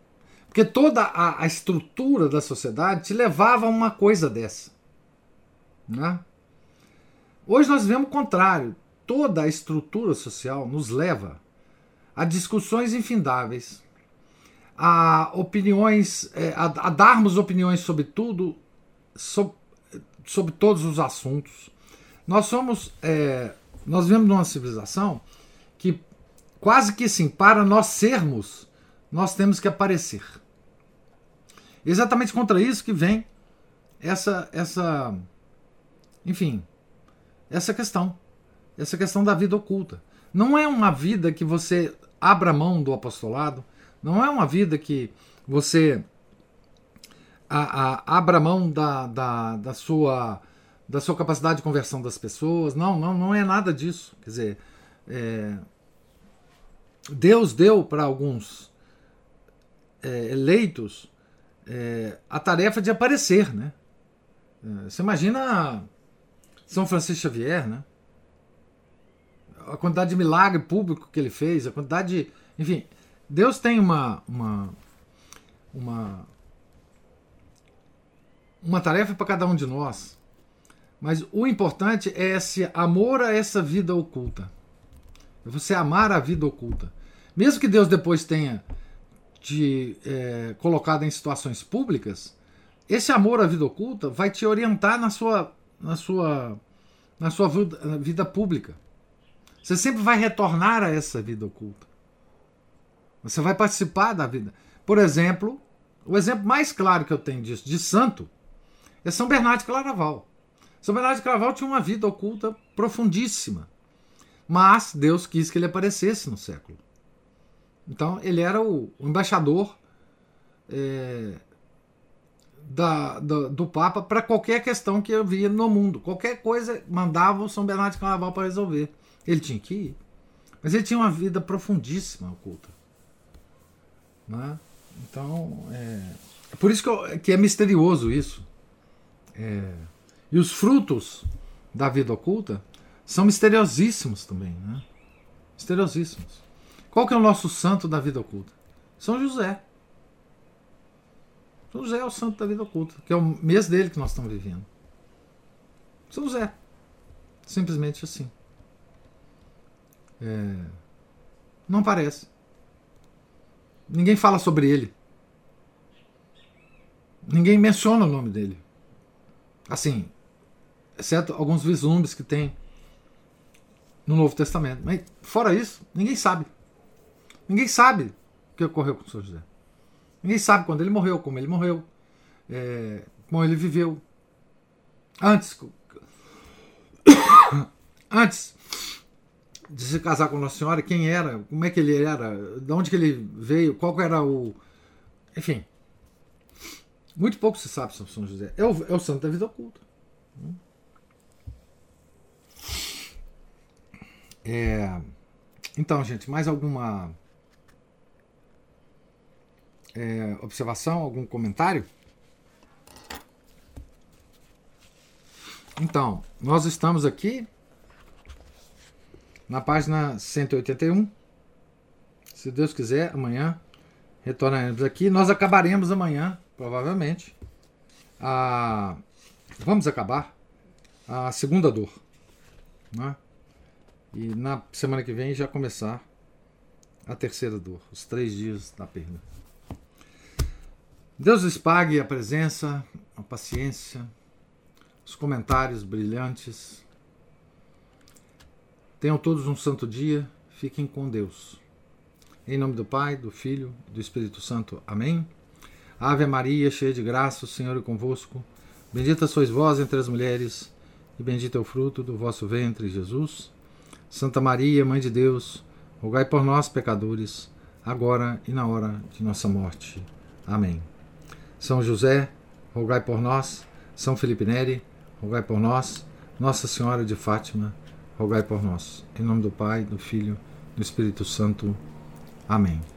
Porque toda a, a, estrutura da sociedade te levava a uma coisa dessa. Não é? Hoje nós vemos o contrário. Toda a estrutura social nos leva a discussões infindáveis, a opiniões, é, a, a darmos opiniões sobre tudo, sobre, sobre todos os assuntos. Nós somos, é, nós vivemos numa civilização que quase que sim, para nós sermos, nós temos que aparecer. Exatamente contra isso que vem essa, essa, enfim, essa questão, essa questão da vida oculta. Não é uma vida que você abra mão do apostolado, não é uma vida que você a, a, abra mão da, da, da, sua, da sua capacidade de conversão das pessoas. Não, não, não é nada disso. Quer dizer, é, Deus deu para alguns é, eleitos é, a tarefa de aparecer, né? É, você imagina São Francisco Xavier, né? A quantidade de milagre público que ele fez, a quantidade de, enfim, Deus tem uma uma uma uma tarefa para cada um de nós. Mas o importante é esse amor a essa vida oculta. É você amar a vida oculta. Mesmo que Deus depois tenha te é, colocado em situações públicas, esse amor à vida oculta vai te orientar na sua, na sua, na sua vida, pública. Você sempre vai retornar a essa vida oculta. Você vai participar da vida. Por exemplo, o exemplo mais claro que eu tenho disso, de santo, é São Bernardo de Claraval. São Bernardo de Claraval tinha uma vida oculta profundíssima. Mas Deus quis que ele aparecesse no século. Então ele era o, embaixador é, da, do, do, Papa para qualquer questão que havia no mundo. Qualquer coisa mandava o São Bernardo de Claraval para resolver. Ele tinha que ir. Mas ele tinha uma vida profundíssima oculta. Né? Então, é, é por isso que, eu, que é misterioso isso. É, e os frutos da vida oculta são misteriosíssimos também, né? Misteriosíssimos. Qual que é o nosso santo da vida oculta? São José. São José é o santo da vida oculta, que é o mês dele que nós estamos vivendo. São José. Simplesmente assim. É... Não parece. Ninguém fala sobre ele. Ninguém menciona o nome dele. Assim, exceto alguns vislumbres que tem no Novo Testamento. Mas fora isso, ninguém sabe. Ninguém sabe o que ocorreu com o São José. Ninguém sabe quando ele morreu, como ele morreu, é, como ele viveu. Antes, antes de se casar com Nossa Senhora, quem era, como é que ele era, de onde que ele veio, qual era o. Enfim, muito pouco se sabe sobre São José. É o, é o santo da vida oculta. É, então, gente, mais alguma é, observação, algum comentário? Então, nós estamos aqui na página 181. Se Deus quiser, amanhã retornaremos aqui. Nós acabaremos amanhã provavelmente, a, vamos acabar a segunda dor. Né? E na semana que vem já começar a terceira dor, os três dias da perda. Deus lhes pague a presença, a paciência, os comentários brilhantes. Tenham todos um santo dia, fiquem com Deus. Em nome do Pai, do Filho do Espírito Santo. Amém. Ave Maria, cheia de graça, o Senhor é convosco. Bendita sois vós entre as mulheres, e bendito é o fruto do vosso ventre, Jesus. Santa Maria, Mãe de Deus, rogai por nós, pecadores, agora e na hora de nossa morte. Amém. São José, rogai por nós. São Felipe Neri, rogai por nós. Nossa Senhora de Fátima, rogai por nós. Em nome do Pai, do Filho do Espírito Santo. Amém.